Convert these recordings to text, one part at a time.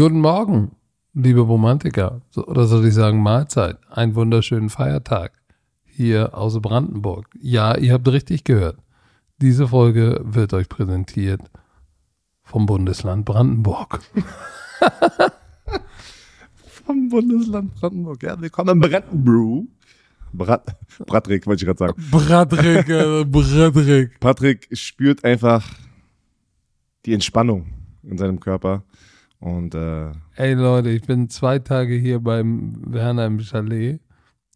Guten Morgen, liebe Romantiker. So, oder soll ich sagen Mahlzeit? Einen wunderschönen Feiertag hier aus Brandenburg. Ja, ihr habt richtig gehört. Diese Folge wird euch präsentiert vom Bundesland Brandenburg. Vom Bundesland Brandenburg. Ja, willkommen in Brandenburg. Brat, Bratrik, wollte ich gerade sagen. Bradrik, äh. Patrick spürt einfach die Entspannung in seinem Körper. Und äh, Ey Leute, ich bin zwei Tage hier beim Werner im Chalet.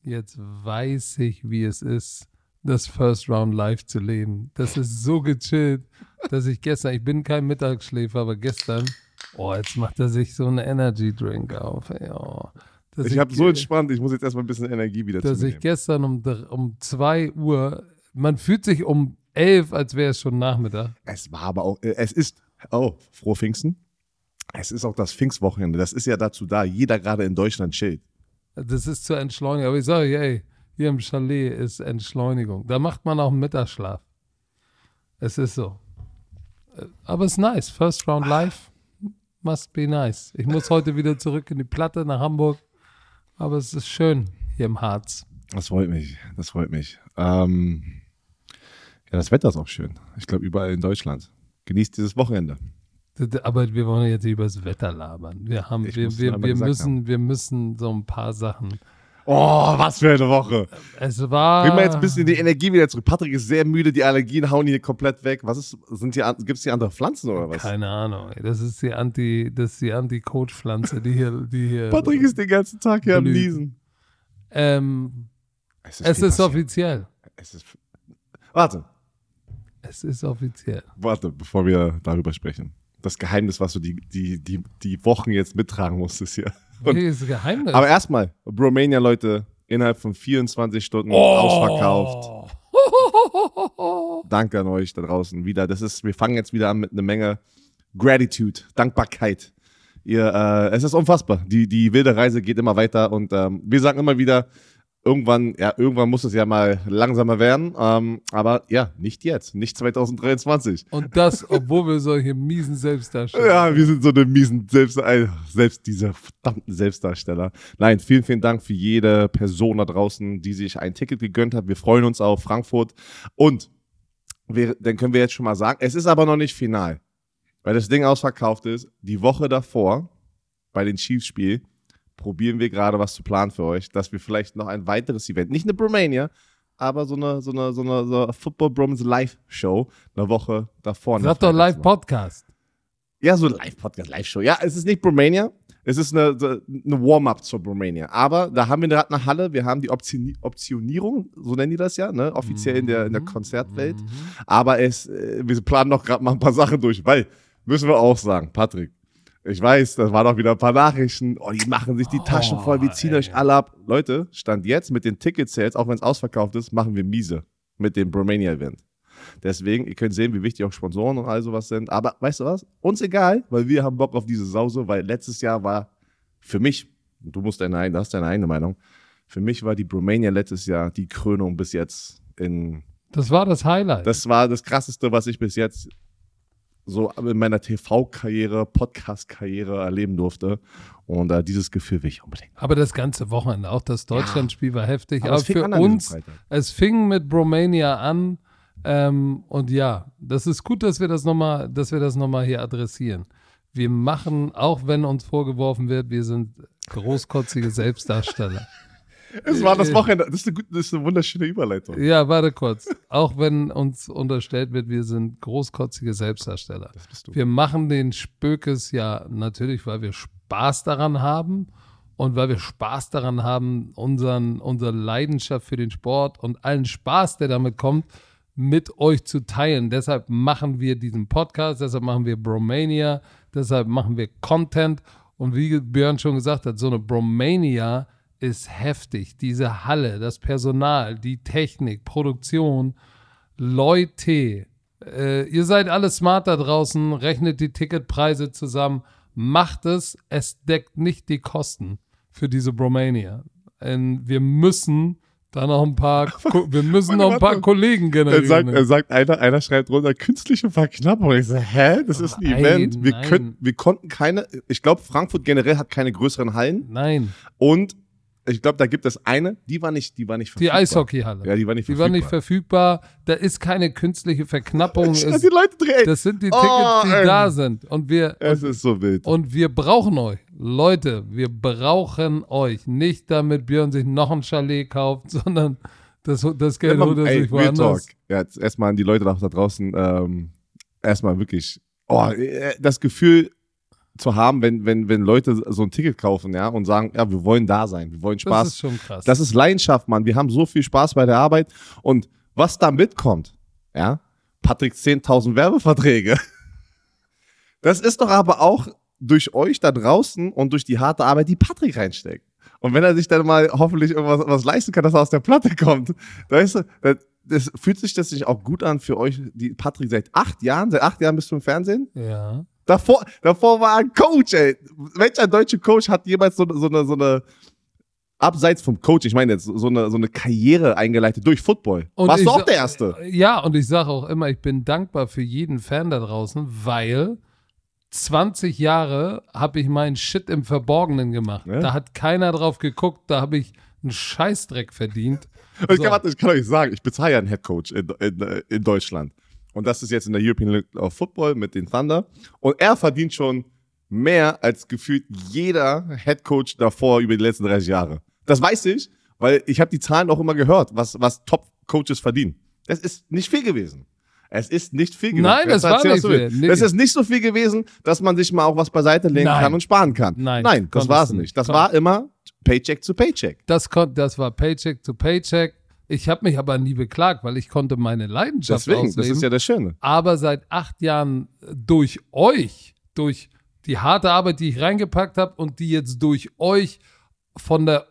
Jetzt weiß ich, wie es ist, das First Round live zu leben. Das ist so gechillt, dass ich gestern, ich bin kein Mittagsschläfer, aber gestern, oh, jetzt macht er sich so einen Energy Drink auf. Ey, oh. Dass ich habe so entspannt, ich muss jetzt erstmal ein bisschen Energie wieder dass ich gestern um, um 2 Uhr, man fühlt sich um 11, als wäre es schon Nachmittag. Es war aber auch, äh, es ist, oh, frohe Pfingsten. Es ist auch das Pfingstwochenende. Das ist ja dazu da. Jeder gerade in Deutschland chillt. Das ist zur Entschleunigung. Aber ich sage, ey, hier im Chalet ist Entschleunigung. Da macht man auch einen Mittagsschlaf. Es ist so. Aber es ist nice. First Round Live must be nice. Ich muss heute wieder zurück in die Platte nach Hamburg. Aber es ist schön hier im Harz. Das freut mich. Das freut mich. Ähm, ja, das Wetter ist auch schön. Ich glaube, überall in Deutschland. Genießt dieses Wochenende. Aber wir wollen jetzt nicht über das Wetter labern. Wir haben, Ich wir, wir, wir müssen, wir müssen so ein paar Sachen. Oh, was für eine Woche. Es war. Bring mal jetzt ein bisschen die Energie wieder zurück. Patrick ist sehr müde, die Allergien hauen hier komplett weg. Was ist, sind hier, gibt es hier andere Pflanzen oder was? Keine Ahnung. Das ist die Anti, das ist die Anti-Coach-Pflanze, die hier, die hier. Patrick ist den ganzen Tag hier am Blüht. Niesen. Ähm, Es es viel ist offiziell. Es ist, warte, Es ist offiziell. warte, bevor wir darüber sprechen. Das Geheimnis, was du die, die, die, die Wochen jetzt mittragen musstest hier. Und, Okay, ist Geheimnis. aber erstmal, Bromania, Leute, innerhalb von 24 Stunden ausverkauft. Danke an euch da draußen wieder. Das ist, wir fangen jetzt wieder an mit einer Menge Gratitude, Dankbarkeit. Ihr, äh, es ist unfassbar. Die, die wilde Reise geht immer weiter und ähm, wir sagen immer wieder, irgendwann, ja, irgendwann muss es ja mal langsamer werden. Ähm, aber ja, nicht jetzt, nicht 2023. Und das, obwohl wir solche miesen Selbstdarsteller Ja, wir sind so eine miesen Selbst, äh, selbst diese verdammten Selbstdarsteller. Nein, vielen, vielen Dank für jede Person da draußen, die sich ein Ticket gegönnt hat. Wir freuen uns auf Frankfurt. Und wir, dann können wir jetzt schon mal sagen, es ist aber noch nicht final. Weil das Ding ausverkauft ist. Die Woche davor, bei den Chiefs-Spiel, probieren wir gerade was zu planen für euch, dass wir vielleicht noch ein weiteres Event, nicht eine Bromania, aber so eine, so eine, so eine, so eine Football Broms Live-Show eine Woche davor. Sag doch Live-Podcast. Ja, so Live-Podcast, Live-Show. Ja, es ist nicht Bromania. Es ist eine, eine Warm-up zur Bromania. Aber da haben wir gerade eine Halle. Wir haben die Optioni Optionierung, so nennen die das ja, ne? offiziell in der, in der Konzertwelt. Aber es, äh, wir planen noch gerade mal ein paar Sachen durch, weil, müssen wir auch sagen, Patrick, ich weiß, das waren auch wieder ein paar Nachrichten. Oh, die machen sich die Taschen voll, wir ziehen euch alle ab. Leute, Stand jetzt mit den Ticket-Sales, auch wenn es ausverkauft ist, machen wir miese mit dem Bromania-Event. Deswegen, ihr könnt sehen, wie wichtig auch Sponsoren und all sowas sind. Aber weißt du was? Uns egal, weil wir haben Bock auf diese Sause, weil letztes Jahr war für mich, du musst deine, du hast deine eigene Meinung, für mich war die Bromania letztes Jahr die Krönung bis jetzt in, Das war das Highlight. das war das krasseste, was ich bis jetzt so in meiner TV-Karriere, Podcast-Karriere erleben durfte. Und äh, dieses Gefühl will ich unbedingt. aber das ganze Wochenende, auch das Deutschlandspiel war heftig. Aber Aber, für uns, es fing mit Bromania an. Ähm, und ja, das ist gut, dass wir das nochmal, dass wir das nochmal hier adressieren. Wir machen, auch wenn uns vorgeworfen wird, wir sind großkotzige Selbstdarsteller. Es war das Wochenende, das ist eine, das ist eine wunderschöne Überleitung. Ja, warte kurz. Auch wenn uns unterstellt wird, wir sind großkotzige Selbstdarsteller. Das bist du. Wir machen den Spökes ja natürlich, weil wir Spaß daran haben und weil wir Spaß daran haben, unseren, unsere Leidenschaft für den Sport und allen Spaß, der damit kommt, mit euch zu teilen. Deshalb machen wir diesen Podcast, deshalb machen wir Bromania, deshalb machen wir Content. Und wie Björn schon gesagt hat, so eine Bromania ist heftig. Diese Halle, das Personal, die Technik, Produktion, Leute, äh, ihr seid alle smart da draußen, rechnet die Ticketpreise zusammen, macht es, es deckt nicht die Kosten für diese Bromania. Ähm, wir müssen Da noch ein paar, wir müssen noch ein paar. Kollegen Er sagt, generieren. er sagt einer, einer schreibt runter, künstliche Verknappung. Ich so, hä? Das ist ein Nein, Event. Wir, nein. können, wir konnten keine, ich glaube, Frankfurt generell hat keine größeren Hallen. Nein, Und ich glaube, da gibt es eine, die war nicht, die war nicht die verfügbar. Eishockeyhalle. Ja, die war nicht die verfügbar. war nicht verfügbar. Da ist keine künstliche Verknappung. Es, die Leute drehen. das sind die Oh, Tickets, die ähm. da sind. Und wir, es ist so wild. Und wir brauchen euch. Leute, wir brauchen euch. Nicht damit Björn sich noch ein Chalet kauft, sondern das, das Geld holt er sich Real Talk. woanders. Ja, jetzt erstmal an die Leute da da draußen, ähm, erstmal wirklich, oh, äh, das Gefühl zu haben, wenn, wenn, wenn Leute so ein Ticket kaufen, ja, und sagen, ja, wir wollen da sein, wir wollen Das Spaß. ist schon krass. Das ist Leidenschaft, Mann. Wir haben so viel Spaß bei der Arbeit. Und was da mitkommt, ja, Patrick 10.000 Werbeverträge. Das ist doch aber auch durch euch da draußen und durch die harte Arbeit, die Patrick reinsteckt. Und wenn er sich dann mal hoffentlich irgendwas was leisten kann, dass er aus der Platte kommt, ist er, das, das fühlt sich das nicht auch gut an für euch, die Patrick seit acht Jahren, seit acht Jahren bist du im Fernsehen? ja. Davor, davor war ein Coach, ey. Welcher deutsche Coach hat jemals so, so eine, so eine, abseits vom Coach, ich meine jetzt, so eine, so eine Karriere eingeleitet durch Football? Und Warst du auch der Erste? Ja, und ich sage auch immer, ich bin dankbar für jeden Fan da draußen, weil 20 Jahre habe ich meinen Shit im Verborgenen gemacht. Ja. Da hat keiner drauf geguckt, da habe ich einen Scheißdreck verdient. Ich, So. kann, ich kann euch sagen, ich bezahle ja einen Headcoach in, in, in Deutschland. Und das ist jetzt in der European League of Football mit den Thunder. Und er verdient schon mehr als gefühlt jeder Headcoach davor über die letzten 30 Jahre. Das weiß ich, weil ich habe die Zahlen auch immer gehört, was, was Top-Coaches verdienen. Das ist nicht viel gewesen. Es ist nicht viel gewesen. Nein, das Jetzt war nicht willst. viel. Nee. Es ist nicht so viel gewesen, dass man sich mal auch was beiseite legen Nein. kann und sparen kann. Nein, Nein das war es nicht. Das Kon- war immer Paycheck zu Paycheck. Das, das war Paycheck to Paycheck. Ich habe mich aber nie beklagt, weil ich konnte meine Leidenschaft Deswegen, ausleben. das ist ja das Schöne. aber seit acht Jahren durch euch, durch die harte Arbeit, die ich reingepackt habe und die jetzt durch euch von der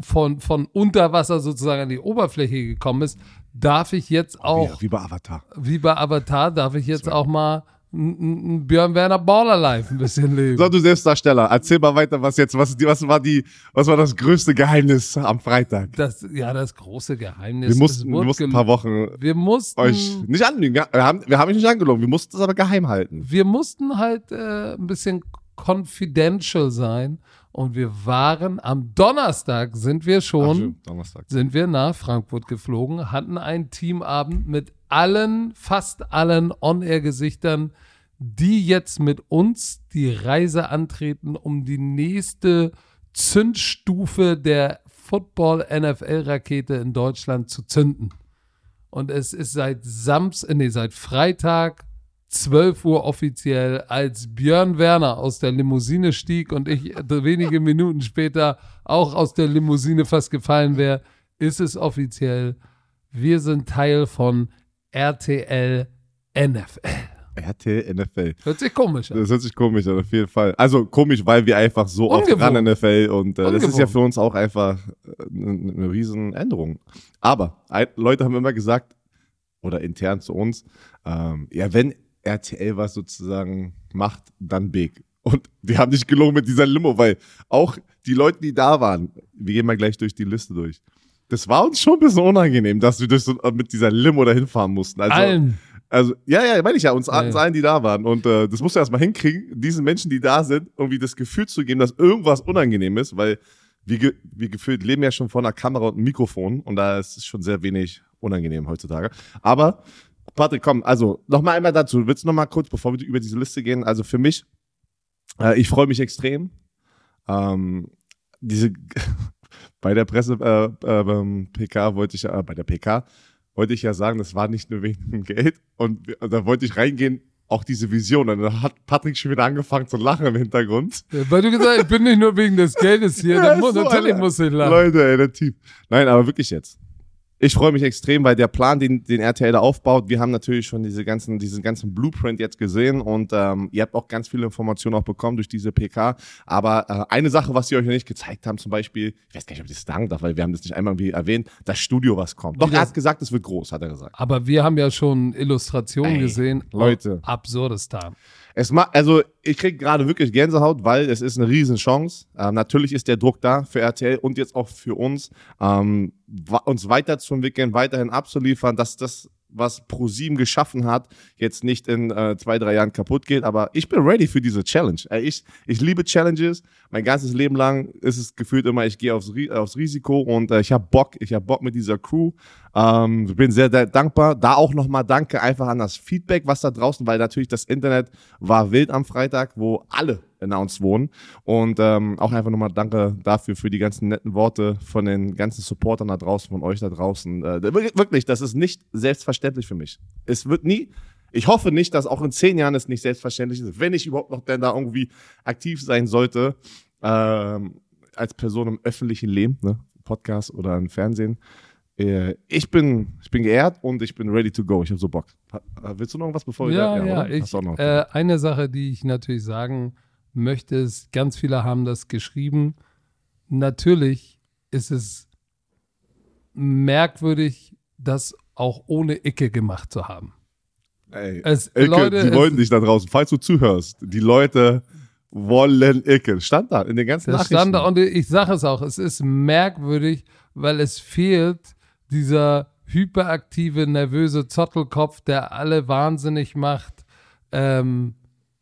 von, von Unterwasser sozusagen an die Oberfläche gekommen ist, darf ich jetzt auch, Wie, wie bei Avatar. wie bei Avatar, darf ich jetzt auch mal ein Björn Werner Baller Life ein bisschen leben. So, du Selbstdarsteller, erzähl mal weiter, was jetzt, was, was war die, was war das größte Geheimnis am Freitag? Das, ja, das große Geheimnis. Wir mussten, wir mussten ein paar Wochen wir mussten, euch nicht anlügen. Wir haben, wir haben euch nicht angelogen, wir mussten es aber geheim halten. wir mussten halt äh, ein bisschen confidential sein und wir waren am Donnerstag sind wir schon stimmt, Donnerstag. sind wir nach Frankfurt geflogen, hatten einen Teamabend mit allen, fast allen On-Air-Gesichtern, die jetzt mit uns die Reise antreten, um die nächste Zündstufe der Football-NFL-Rakete in Deutschland zu zünden. Und es ist seit Samstag, nee, seit Freitag 12 Uhr offiziell, als Björn Werner aus der Limousine stieg und ich wenige Minuten später auch aus der Limousine fast gefallen wäre, ist es offiziell. Wir sind Teil von RTL NFL. RTL NFL. Hört sich komisch an. Das hört sich komisch an, auf jeden Fall. Also komisch, weil wir einfach so oft Ungewohnt. ran NFL und äh, das ist ja für uns auch einfach äh, eine, eine riesen Änderung. Aber ein, Leute haben immer gesagt, oder intern zu uns, ähm, ja, wenn RTL was sozusagen macht, dann big. Und wir haben nicht gelogen mit dieser Limo, weil auch die Leute, die da waren, wir gehen mal gleich durch die Liste durch. Das war uns schon ein bisschen unangenehm, dass wir durch so, mit dieser Limo dahin fahren mussten. Also, Allen. also, ja, ja, meine ich ja, uns, Ja, uns allen, die da waren. Und äh, das musst du erstmal hinkriegen, diesen Menschen, die da sind, irgendwie das Gefühl zu geben, dass irgendwas unangenehm ist, weil wir, ge wir gefühlt leben ja schon vor einer Kamera und einem Mikrofon und da ist es schon sehr wenig unangenehm heutzutage. Aber, Patrick, komm, also nochmal einmal dazu. Willst du nochmal kurz, bevor wir über diese Liste gehen? Also für mich, äh, ich freue mich extrem. Ähm, diese bei der Presse äh, äh, PK wollte ich ja, äh, bei der PK wollte ich ja sagen, das war nicht nur wegen dem Geld. Und wir- da wollte ich reingehen, auch diese Vision. Und dann hat Patrick schon wieder angefangen zu lachen im Hintergrund. Weil du gesagt hast, ich bin nicht nur wegen des Geldes hier, Ja, dann muss, so natürlich muss ich lachen. Leute, ey, der Typ. Nein, aber wirklich jetzt. Ich freue mich extrem, weil der Plan, den, den RTL da aufbaut, wir haben natürlich schon diese ganzen, diesen ganzen Blueprint jetzt gesehen und ähm, ihr habt auch ganz viele Informationen auch bekommen durch diese PK. Aber äh, eine Sache, was sie euch noch nicht gezeigt haben, zum Beispiel, ich weiß gar nicht, ob ich das sagen darf, weil wir haben das nicht einmal wie erwähnt, das Studio, was kommt. Doch, er hat gesagt, es wird groß, hat er gesagt. Aber wir haben ja schon Illustrationen Ey, gesehen. Leute. Absurdistan. Es ma also ich kriege gerade wirklich Gänsehaut, weil es ist eine Riesenchance. Ähm, natürlich ist der Druck da für RTL und jetzt auch für uns, ähm, uns weiterzuentwickeln, weiterhin abzuliefern, dass das was ProSieben geschaffen hat, jetzt nicht in äh, zwei, drei Jahren kaputt geht. Aber ich bin ready für diese Challenge. Äh, ich, ich liebe Challenges. Mein ganzes Leben lang ist es gefühlt immer, ich gehe aufs, aufs Risiko und äh, ich habe Bock. Ich habe Bock mit dieser Crew. Ähm, bin sehr, sehr dankbar. Da auch nochmal danke einfach an das Feedback, was da draußen, weil natürlich das Internet war wild am Freitag, wo alle announced wurden. Und ähm, auch einfach nochmal danke dafür, für die ganzen netten Worte von den ganzen Supportern da draußen, von euch da draußen. Äh, wirklich, das ist nicht selbstverständlich für mich. Es wird nie, ich hoffe nicht, dass auch in zehn Jahren es nicht selbstverständlich ist, wenn ich überhaupt noch denn da irgendwie aktiv sein sollte, ähm, als Person im öffentlichen Leben, ne? Podcast oder im Fernsehen. Äh, ich bin, ich bin geehrt und ich bin ready to go. Ich habe so Bock. Willst du noch was bevor ja, wir Ja, ja. Ich, äh, eine Sache, die ich natürlich sagen möchte es, ganz viele haben das geschrieben. Natürlich ist es merkwürdig, das auch ohne Icke gemacht zu haben. Ey, es, Icke, Leute, die wollen dich da draußen, falls du zuhörst, die Leute wollen Icke. Stand da in den ganzen das Nachrichten. Stand da und ich sage es auch, es ist merkwürdig, weil es fehlt dieser hyperaktive, nervöse Zottelkopf, der alle wahnsinnig macht. Ähm,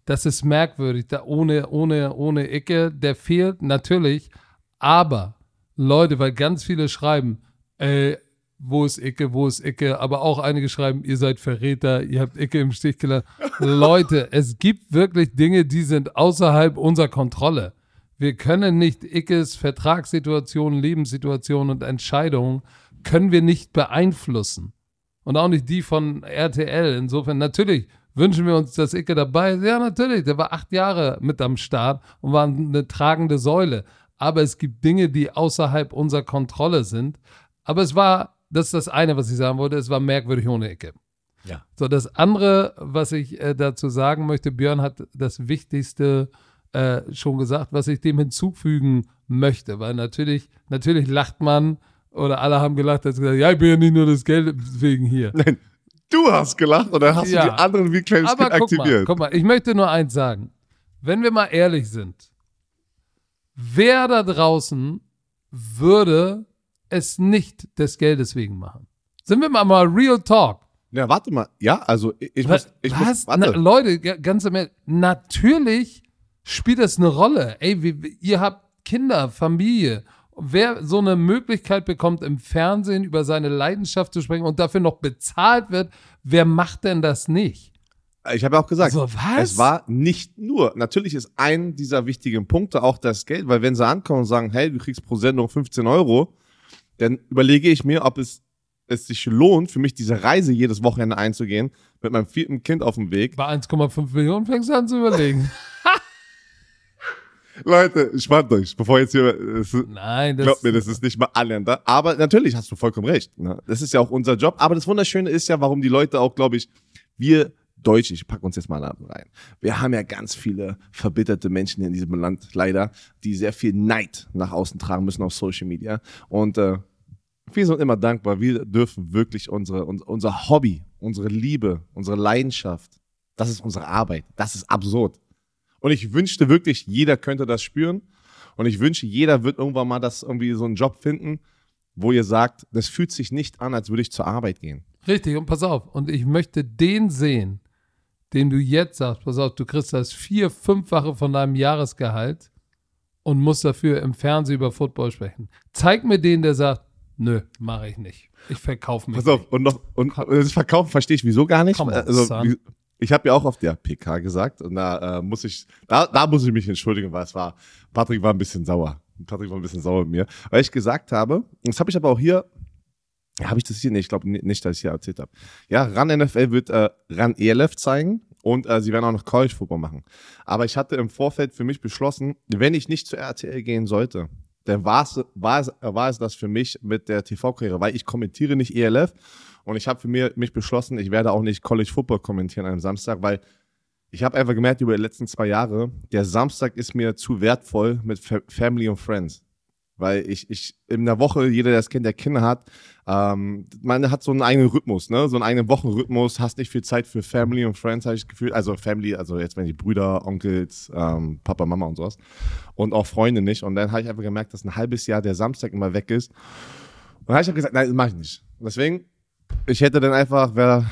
das ist merkwürdig, da ohne, ohne, ohne Ecke, der fehlt natürlich, aber Leute, weil ganz viele schreiben, äh, wo ist Icke, wo ist Icke, aber auch einige schreiben, ihr seid Verräter, ihr habt Icke im Stich gelassen. Leute, es gibt wirklich Dinge, die sind außerhalb unserer Kontrolle. Wir können nicht Ickes Vertragssituationen, Lebenssituationen und Entscheidungen können wir nicht beeinflussen. Und auch nicht die von RTL. Insofern, natürlich Wünschen wir uns, dass Icke dabei ist? Ja, natürlich. Der war acht Jahre mit am Start und war eine tragende Säule. Aber es gibt Dinge, die außerhalb unserer Kontrolle sind. Aber es war, das ist das eine, was ich sagen wollte, es war merkwürdig ohne Icke. Ja. So, das andere, was ich äh, dazu sagen möchte, Björn hat das Wichtigste äh, schon gesagt, was ich dem hinzufügen möchte, weil natürlich, natürlich lacht man oder alle haben gelacht, dass gesagt, ja, ich bin ja nicht nur das Geld wegen hier. Nein, Du hast gelacht und dann hast ja. du die anderen guck aktiviert. Mal, guck mal, ich möchte nur eins sagen. Wenn wir mal ehrlich sind, wer da draußen würde es nicht des Geldes wegen machen? Sind wir mal, mal Real Talk? Ja, warte mal. Ja, also ich, ich muss, ich Was? muss, warte. Na, Leute, ganz im Ernst, natürlich spielt das eine Rolle. Ey, wie, ihr habt Kinder, Familie wer so eine Möglichkeit bekommt, im Fernsehen über seine Leidenschaft zu sprechen und dafür noch bezahlt wird, wer macht denn das nicht? Ich habe ja auch gesagt, also, es war nicht nur, natürlich ist ein dieser wichtigen Punkte auch das Geld, weil wenn sie ankommen und sagen, hey, du kriegst pro Sendung 15 Euro, dann überlege ich mir, ob es, es sich lohnt, für mich diese Reise jedes Wochenende einzugehen, mit meinem vierten Kind auf dem Weg. Bei 1,5 Millionen fängst du an zu überlegen. Leute, spannt euch, bevor jetzt hier. Es, Nein, das. Glaubt mir, das ist nicht mal annähernd. Aber natürlich hast du vollkommen recht. Ne? Das ist ja auch unser Job. Aber das Wunderschöne ist ja, warum die Leute auch, glaube ich, wir Deutsche, ich pack uns jetzt mal rein. Wir haben ja ganz viele verbitterte Menschen in diesem Land, leider, die sehr viel Neid nach außen tragen müssen auf Social Media. Und äh, wir sind immer dankbar. Wir dürfen wirklich unsere, unser Hobby, unsere Liebe, unsere Leidenschaft, das ist unsere Arbeit. Das ist absurd. Und ich wünschte wirklich, jeder könnte das spüren. Und ich wünsche, jeder wird irgendwann mal das irgendwie so einen Job finden, wo ihr sagt, das fühlt sich nicht an, als würde ich zur Arbeit gehen. Richtig, und pass auf, und ich möchte den sehen, den du jetzt sagst, pass auf, du kriegst das vier-, fünffache von deinem Jahresgehalt und musst dafür im Fernsehen über Football sprechen. Zeig mir den, der sagt, nö, mache ich nicht. Ich verkaufe mich. Pass auf, und noch, und das Verkaufen verstehe ich wieso gar nicht. On, also, wie, ich habe ja auch auf der PK gesagt und da äh, muss ich, da, da muss ich mich entschuldigen, weil es war, Patrick war ein bisschen sauer. Patrick war ein bisschen sauer mit mir, weil ich gesagt habe, das habe ich aber auch hier, habe ich das hier nicht, ich glaube nicht, dass ich hier erzählt habe. Ja, RAN NFL wird äh, RAN ELF zeigen und äh, sie werden auch noch College Football machen. Aber ich hatte im Vorfeld für mich beschlossen, wenn ich nicht zu RTL gehen sollte, dann war es, war es, war es das für mich mit der TV-Karriere, weil ich kommentiere nicht ELF und ich habe für mich beschlossen, ich werde auch nicht College Football kommentieren am Samstag, weil ich habe einfach gemerkt über die letzten zwei Jahre, der Samstag ist mir zu wertvoll mit Family und Friends. Weil ich, ich in der Woche, jeder, der das kennt, der Kinder hat, ähm, man hat so einen eigenen Rhythmus, ne? So einen eigenen Wochenrhythmus, hast nicht viel Zeit für Family und Friends, habe ich gefühlt. Also Family, also jetzt wenn die Brüder, Onkels, ähm, Papa, Mama und sowas. Und auch Freunde nicht. Und dann habe ich einfach gemerkt, dass ein halbes Jahr der Samstag immer weg ist. Und dann habe ich gesagt, nein, das mache ich nicht. Deswegen, ich hätte dann einfach, wäre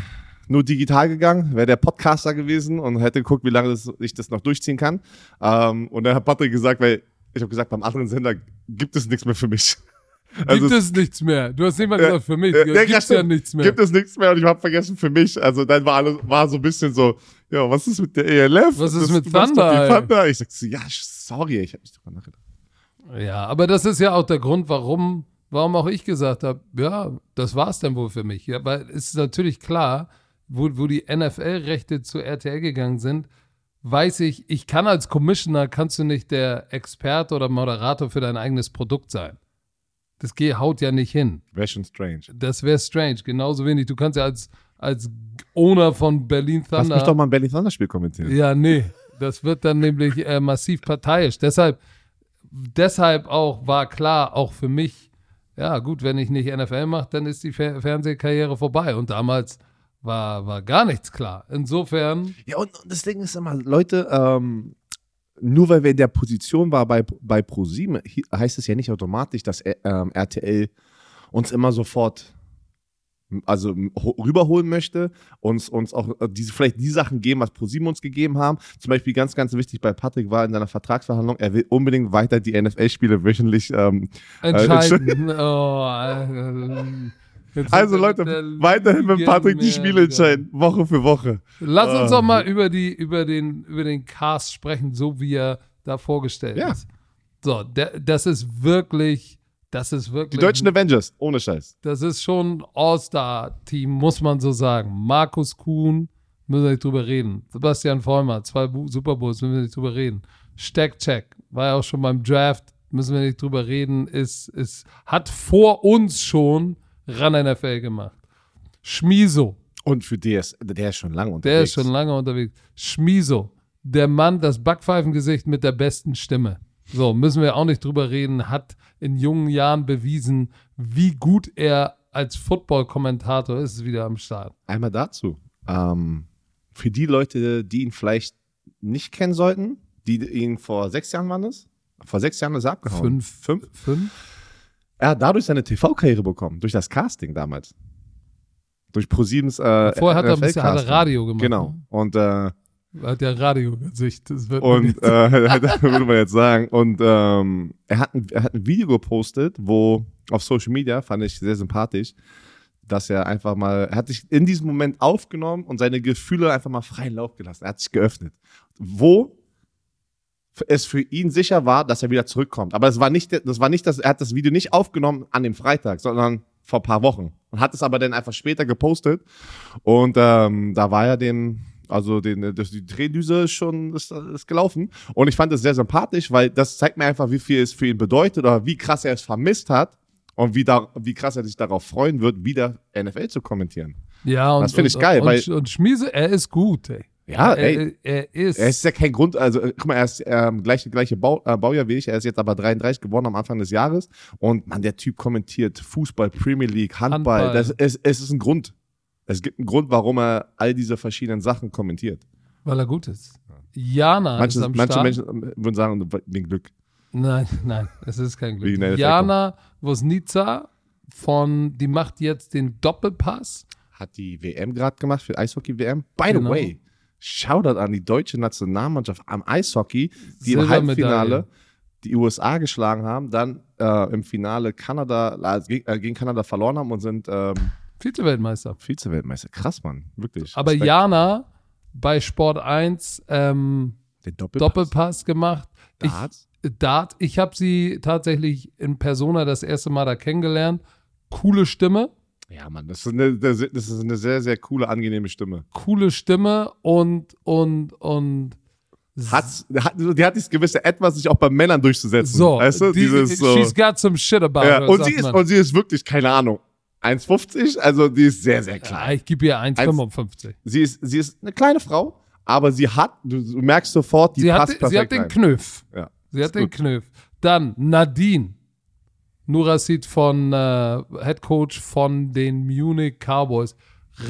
nur digital gegangen, wäre der Podcaster gewesen und hätte geguckt, wie lange das, ich das noch durchziehen kann. Ähm, und dann hat Patrick gesagt, weil ich habe gesagt, beim anderen Sender gibt es nichts mehr für mich. Also gibt es nichts mehr. Du hast mal gesagt, für mich. Ja, gibt es ja nichts mehr. Gibt es nichts mehr und ich habe vergessen für mich. Also dann war alles, war so ein bisschen so, ja, was ist mit der ELF? Was ist mit Thunder, mit die Thunder? Ich sag so, ja, sorry, ich habe nicht drüber nachgedacht. Ja, aber das ist ja auch der Grund, warum, warum auch ich gesagt habe, ja, das war's dann wohl für mich. Ja, weil es ist natürlich klar, wo, wo die NFL-Rechte zu RTL gegangen sind, weiß ich, ich kann als Commissioner, kannst du nicht der Experte oder Moderator für dein eigenes Produkt sein. Das geht, haut ja nicht hin. Wäre schon strange. Das wäre strange. Genauso wenig. Du kannst ja als, als Owner von Berlin Lass Thunder. mich doch mal ein Berlin Thunder Spiel kommentieren. Ja, nee. Das wird dann nämlich äh, massiv parteiisch. Deshalb, deshalb auch war klar, auch für mich, ja, gut, wenn ich nicht NFL mache, dann ist die Fer Fernsehkarriere vorbei. Und damals war, war gar nichts klar. Insofern, Ja, und, und das Ding ist immer, Leute, ähm, nur weil wir in der Position war bei, bei ProSieben, heißt es ja nicht automatisch, dass äh, ähm, RTL uns immer sofort also rüberholen möchte, uns, uns auch äh, diese, vielleicht die Sachen geben, was ProSieben uns gegeben haben. Zum Beispiel ganz, ganz wichtig bei Patrick war in seiner Vertragsverhandlung, er will unbedingt weiter die NFL-Spiele wöchentlich ähm, entscheiden. oh, äh, jetzt Also Leute, weiterhin mit Patrick die Spiele entscheiden, Woche für Woche. Lass uns Ah. doch mal über, die, über, den, über den Cast sprechen, so wie er da vorgestellt Ja. ist. So, der, das ist wirklich, das ist Die wirklich. deutschen Avengers, ohne Scheiß. Das ist schon ein All-Star-Team, muss man so sagen. Markus Kuhn, müssen wir nicht drüber reden. Sebastian Vollmer, zwei Super Bowls, müssen wir nicht drüber reden. Steckcheck, war ja auch schon beim Draft, müssen wir nicht drüber reden, ist, ist, hat vor uns schon Ran NFL gemacht. Schmiso, Und für DS, der ist schon lange unterwegs. der ist schon lange unterwegs. Schmiso, der Mann, das Backpfeifengesicht mit der besten Stimme. So, müssen wir auch nicht drüber reden, hat in jungen Jahren bewiesen, wie gut er als Football-Kommentator ist, wieder am Start. Einmal dazu. Ähm, für die Leute, die ihn vielleicht nicht kennen sollten, die ihn vor sechs Jahren waren das? Vor sechs Jahren ist er abgehauen. Fünf. Fünf? Fünf? Er hat dadurch seine TV-Karriere bekommen, durch das Casting damals. Durch ProSiebens äh, Vorher hat er ein bisschen. Radio gemacht. Genau. Und, äh, Ne? Hat ja Radiogesicht. Und äh, würde man jetzt sagen. Und ähm, er, hat ein, er hat ein Video gepostet, wo auf Social Media, fand ich sehr sympathisch, dass er einfach mal, er hat sich in diesem Moment aufgenommen und seine Gefühle einfach mal freien Lauf gelassen. Er hat sich geöffnet. Wo es für ihn sicher war, dass er wieder zurückkommt. Aber es war nicht, das war nicht, dass er hat das Video nicht aufgenommen an dem Freitag, sondern vor ein paar Wochen und hat es aber dann einfach später gepostet. Und ähm, da war er dem, also den, das, die Drehdüse ist schon ist, ist gelaufen. Und ich fand es sehr sympathisch, weil das zeigt mir einfach, wie viel es für ihn bedeutet oder wie krass er es vermisst hat und wie, da, wie krass er sich darauf freuen wird, wieder NFL zu kommentieren. ja, und, das finde ich geil, Und, weil- und Schmiese, er ist gut, ey. Ja, er, ey. Er ist. Er ist ja kein Grund, also äh, guck mal, er ist ähm, gleiche, gleiche Bau, äh, Baujahr wie ich, er ist jetzt aber 33 geworden am Anfang des Jahres und man, der Typ kommentiert Fußball, Premier League, Handball, Handball. Das, es, es ist ein Grund. Es gibt einen Grund, warum er all diese verschiedenen Sachen kommentiert. weil er gut ist. Jana Manche, ist am manche Start. Menschen ähm, würden sagen, wegen Glück. Nein, nein, es ist kein Glück. Jana Wosnica von, die macht jetzt den Doppelpass. Hat die WM gerade gemacht für Eishockey-WM. By the Genau. way, Shoutout an die deutsche Nationalmannschaft am Eishockey, die im. Halbfinale die USA geschlagen haben, dann äh, im Finale Kanada, gegen, äh, gegen Kanada verloren haben und sind ähm, Vize-Weltmeister. Vize-Weltmeister. Krass, Mann. Wirklich. Aber Respekt. Jana bei Sport 1 ähm, Den Doppelpass. Doppelpass gemacht. Ich, Darts? Dart. Ich habe sie tatsächlich in Persona das erste Mal da kennengelernt. Coole Stimme, Ja, Mann. Das ist, eine, das ist eine sehr, sehr coole, angenehme Stimme. coole Stimme und und und Hat's, hat, die hat dieses gewisse Etwas, sich auch bei Männern durchzusetzen. so, weißt du? die, Dieses so. she's got some shit about Ja, her, und, sie ist, man. und sie ist wirklich, keine Ahnung, 1,50, also die ist sehr, sehr klein. ja, ich gebe ihr 1,55. Sie ist, sie ist eine kleine Frau, aber sie hat, du, du merkst sofort, die Sie hat, passt sie perfekt hat den rein. Knöpf. Ja. Sie hat Ist den gut. Knöpf. Dann Nadine. Nurasid von äh, Head Coach von den Munich Cowboys.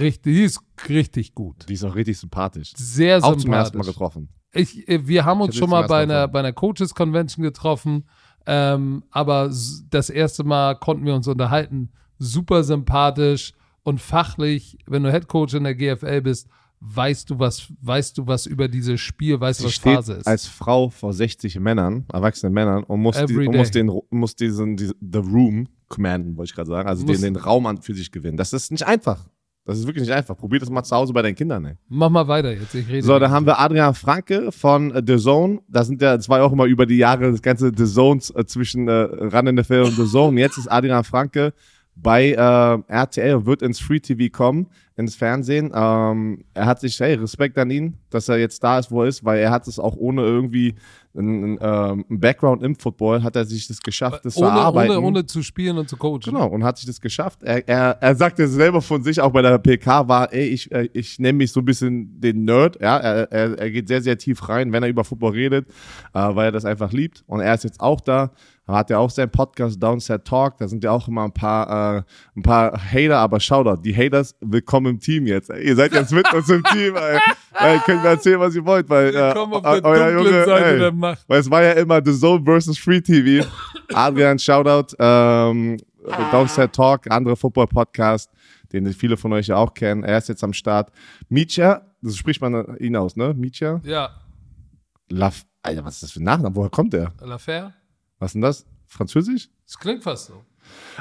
Richtig, die ist richtig gut. Die ist auch richtig sympathisch. Sehr Auch sympathisch. zum ersten Mal getroffen. Ich, äh, wir haben uns schon mal bei einer, bei einer Coaches Convention getroffen, ähm, aber das erste Mal konnten wir uns unterhalten. Super sympathisch und fachlich, wenn du Head Coach in der GFL bist, weißt du was, weißt du was über dieses Spiel, weißt du was steht Phase ist. als Frau vor 60 Männern, erwachsenen Männern, und muss, die, und muss, den, muss diesen, die, the room commanden, wollte ich gerade sagen. Also den, den Raum an für sich gewinnen. Das ist nicht einfach. Das ist wirklich nicht einfach. Probier das mal zu Hause bei deinen Kindern, ey. Mach mal weiter jetzt, ich rede. So, da haben wir Adrian Franke von äh, The Zone. Da sind ja, ja auch immer über die Jahre das ganze The Zones äh, zwischen äh, Run NFL und The Zone. Jetzt ist Adrian Franke bei äh, RTL und wird ins Free TV kommen, ins Fernsehen. Ähm, er hat sich, hey, Respekt an ihn, dass er jetzt da ist, wo er ist, weil er hat es auch ohne irgendwie einen, ähm, einen Background im Football, hat er sich das geschafft, das zu ohne, erarbeiten. ohne, ohne zu spielen und zu coachen. Genau, und hat sich das geschafft. Er, er, er sagte selber von sich, auch bei der PK war, ey, ich, äh, ich nenne mich so ein bisschen den Nerd, ja, er, er, er geht sehr, sehr tief rein, wenn er über Football redet, äh, weil er das einfach liebt. Und er ist jetzt auch da, hat ja auch seinen Podcast Downset Talk, da sind ja auch immer ein paar, äh, ein paar Hater, aber Shoutout, die Haters, willkommen im Team jetzt. Ey. Ihr seid jetzt mit uns im Team, ey. ey könnt mir erzählen, was ihr wollt, weil äh, auf der euer dunklen Junge, Seite ey, der Macht. weil es war ja immer The Zone versus Free TV. Adrian, Shoutout. Ähm, Downset Talk, andere Football-Podcast, den viele von euch ja auch kennen. Er ist jetzt am Start. Micha, das spricht man ihn aus, ne? Micha? Ja, Laf Alter, was ist das für ein Nachname? Woher kommt der? L'Affaire? Was ist denn das? Französisch? Das klingt fast so.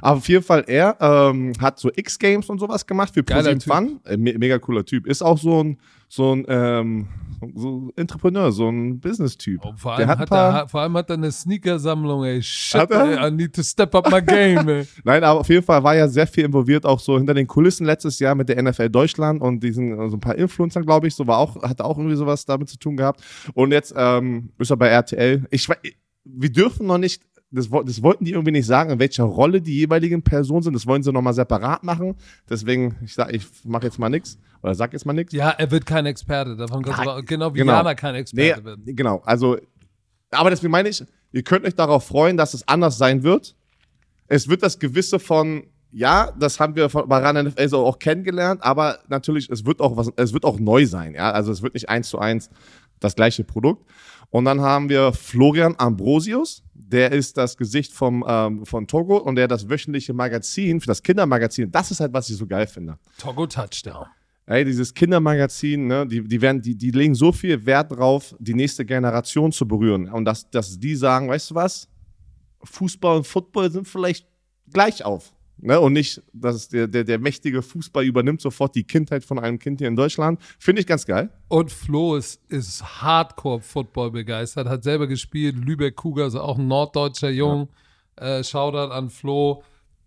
Aber auf jeden Fall, er ähm, hat so X-Games und sowas gemacht für Geiler Fun. Äh, me mega cooler Typ. Ist auch so ein, so ein ähm, so Entrepreneur, so ein Business-Typ. Und vor Der allem, hat hat paar- er, vor allem hat er eine Sneakersammlung, ey. Shit, ey, I need to step up my game, ey. Nein, aber auf jeden Fall war er sehr viel involviert, auch so hinter den Kulissen letztes Jahr mit der NFL Deutschland und diesen äh, so ein paar Influencern, glaube ich, so war auch, hat auch irgendwie sowas damit zu tun gehabt. Und jetzt ähm, ist er bei RTL. Ich, wei- wir dürfen noch nicht, das, das wollten die irgendwie nicht sagen, in welcher Rolle die jeweiligen Personen sind. Das wollen sie nochmal separat machen. Deswegen, ich sag, ich mache jetzt mal nichts oder sag jetzt mal nichts. Ja, er wird kein Experte. Davon kannst du, Ja, aber- genau wie genau. Jana kein Nee, Experte wird. genau. Also, aber deswegen meine ich, ihr könnt euch darauf freuen, dass es anders sein wird. Es wird das Gewisse von, ja, das haben wir von, bei RAN NFL so auch kennengelernt, aber natürlich, es wird auch was, es wird auch neu sein, ja. Also es wird nicht eins zu eins das gleiche Produkt. Und dann haben wir Florian Ambrosius, der ist das Gesicht vom, ähm, von Togo und der das wöchentliche Magazin, für das Kindermagazin, das ist halt, was ich so geil finde. Togo Touchdown. Ey, dieses Kindermagazin, ne, die, die, werden, die, die legen so viel Wert drauf, die nächste Generation zu berühren. Und dass, dass die sagen, weißt du was? Fußball und Football sind vielleicht gleich auf. Ne? Und nicht, dass der, der, der mächtige Fußball übernimmt sofort die Kindheit von einem Kind hier in Deutschland. Finde ich ganz geil. Und Flo ist, ist Hardcore-Football begeistert, hat selber gespielt, Lübeck Cougar, also auch ein norddeutscher Jung. Äh, Shoutout an Flo.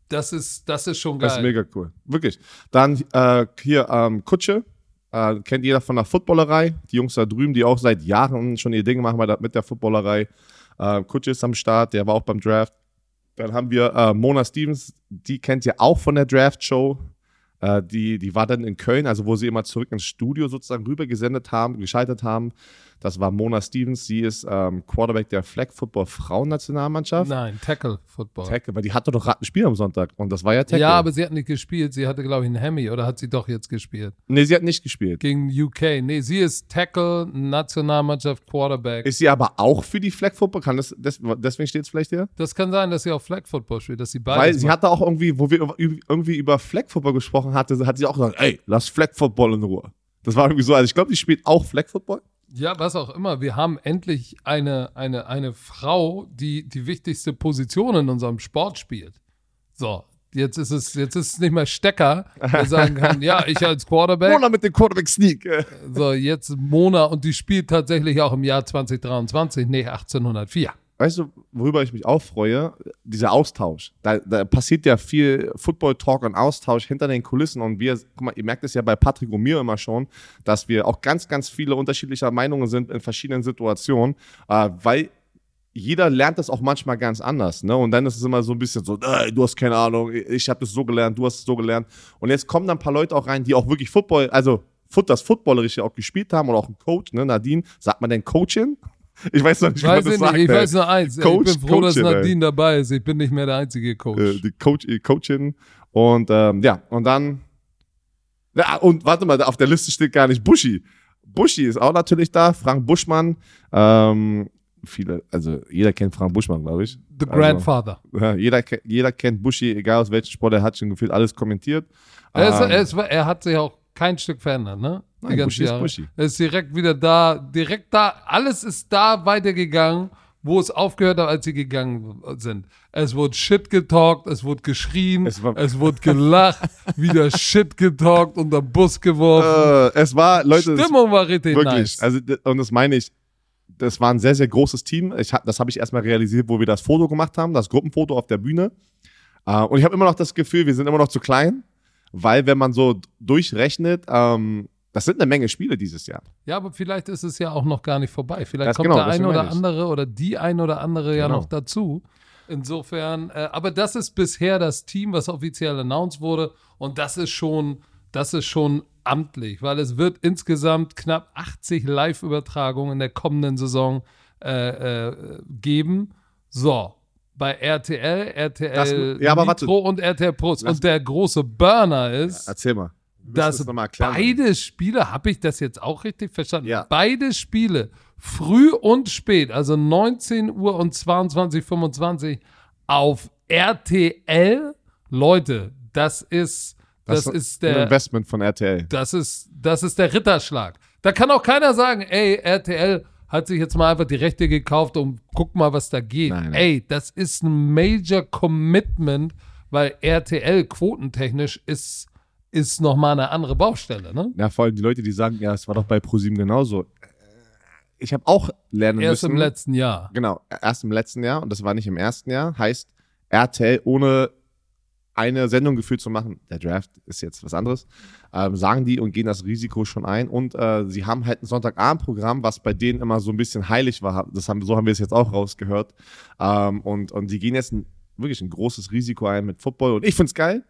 Das ist, das ist schon geil. Das ist mega cool. Wirklich. Dann äh, hier ähm, Kutsche. Äh, kennt jeder von der Footballerei. Die Jungs da drüben, die auch seit Jahren schon ihr Ding machen mit der Footballerei. Äh, Kutsche ist am Start, der war auch beim Draft. Dann haben wir äh, Mona Stevens, die kennt ihr auch von der Draft-Show. Äh, die, die war dann in Köln, also wo sie immer zurück ins Studio sozusagen rüber gesendet haben, geschaltet haben. Das war Mona Stevens. Sie ist ähm, Quarterback der Flag Football Frauennationalmannschaft. Nein, Tackle-Football. Tackle, weil die hatte doch gerade ein Spiel am Sonntag und das war ja Tackle. Ja, aber sie hat nicht gespielt. Sie hatte, glaube ich, einen Hemi oder hat sie doch jetzt gespielt? nee, sie hat nicht gespielt. Gegen UK. Nee, sie ist Tackle, Nationalmannschaft, Quarterback. Ist sie aber auch für die Flag Football? Kann das, des- deswegen steht es vielleicht hier? Das kann sein, dass sie auch Flag Football spielt, dass sie beides Weil sie macht. hatte auch irgendwie, wo wir irgendwie über Flag Football gesprochen hatte, hat sie auch gesagt, ey, lass Flag Football in Ruhe. Das war irgendwie so, also ich glaube, die spielt auch Flag Football. Ja, was auch immer. Wir haben endlich eine, eine, eine Frau, die die wichtigste Position in unserem Sport spielt. So, jetzt ist es, jetzt ist es nicht mehr Stecker, der sagen kann, ja, ich als Quarterback. Mona mit dem Quarterback Sneak. So, jetzt Mona und die spielt tatsächlich auch im Jahr 2023, nee, 1804. Weißt du, worüber ich mich auch freue? Dieser Austausch. Da, da passiert ja viel Football-Talk und Austausch hinter den Kulissen. Und wir, guck mal, ihr merkt es ja bei Patrick und mir immer schon, dass wir auch ganz, ganz viele unterschiedlicher Meinungen sind in verschiedenen Situationen, äh, weil jeder lernt das auch manchmal ganz anders. Ne? Und dann ist es immer so ein bisschen so, äh, du hast keine Ahnung, ich habe das so gelernt, du hast es so gelernt. Und jetzt kommen dann ein paar Leute auch rein, die auch wirklich Football, also das Footballerische auch gespielt haben und auch ein Coach, ne? Nadine, sagt man denn Coachin? Ich weiß noch nicht, wie man Weiß das ich sagt. nicht, ich ey. weiß nur eins. Coach, ich bin froh, dass Coachin, ey. Nadine dabei ist. Ich bin nicht mehr der einzige Coach. äh, die Coach, äh, Coachin. Und ähm, ja, und dann. Ja, und warte mal, auf der Liste steht gar nicht Buschi. Buschi ist auch natürlich da, Frank Buschmann. Ähm, viele, also jeder kennt Frank Buschmann, glaube ich. The Also, Grandfather. Ja, jeder, jeder kennt Buschi, egal aus welchem Sport, er hat schon gefühlt alles kommentiert. Er, ist, Ähm, er, ist, er hat sich auch kein Stück verändert, ne? Die Nein, ganzen Buschi ist Jahre. Buschi. Er ist direkt wieder da, direkt da, alles ist da weitergegangen, wo es aufgehört hat, als sie gegangen sind. Es wurde Shit getalkt, es wurde geschrien, Es es, wurde gelacht, wieder Shit getalkt, unter Bus geworfen. äh, es war, Leute, Stimmung war richtig Wirklich. nice. Also, und das meine ich, das war ein sehr, sehr großes Team. Ich das habe ich erstmal realisiert, wo wir das Foto gemacht haben, das Gruppenfoto auf der Bühne. Äh, und ich habe immer noch das Gefühl, wir sind immer noch zu klein, weil wenn man so durchrechnet, ähm, das sind eine Menge Spiele dieses Jahr. Ja, aber vielleicht ist es ja auch noch gar nicht vorbei. Vielleicht Das kommt genau, der eine oder andere oder die ein oder andere ja Genau. noch dazu. Insofern, äh, aber das ist bisher das Team, was offiziell announced wurde und das ist schon, das ist schon amtlich, weil es wird insgesamt knapp 80 Live-Übertragungen in der kommenden Saison äh, äh, geben. So, bei RTL, RTL Das- ja. Nitro und RTL Plus. Und der große Burner ist, Erzähl mal. Dass das erklären. beide Spiele, habe ich das jetzt auch richtig verstanden? Ja. Beide Spiele, früh und spät, also 19 Uhr und 22.25 auf RTL. Leute, das ist, das, ist ein der, Investment von RTL. das ist, das ist der Ritterschlag. Da kann auch keiner sagen, ey, RTL hat sich jetzt mal einfach die Rechte gekauft und guck mal, was da geht. Nein, nein. Ey, das ist ein Major Commitment, weil RTL quotentechnisch ist, ist nochmal eine andere Baustelle, ne? Ja, vor allem die Leute, die sagen, ja, es war doch bei ProSieben genauso. Ich habe auch lernen Erst müssen. im letzten Jahr. Genau, erst im letzten Jahr und das war nicht im ersten Jahr. Heißt, RTL ohne eine Sendung gefühlt zu machen, der Draft ist jetzt was anderes, ähm, sagen die und gehen das Risiko schon ein. Und äh, sie haben halt ein Sonntagabendprogramm, was bei denen immer so ein bisschen heilig war. Das haben, so haben wir es jetzt auch rausgehört. Ähm, und, und die gehen jetzt ein, wirklich ein großes Risiko ein mit Football. Und ich find's geil.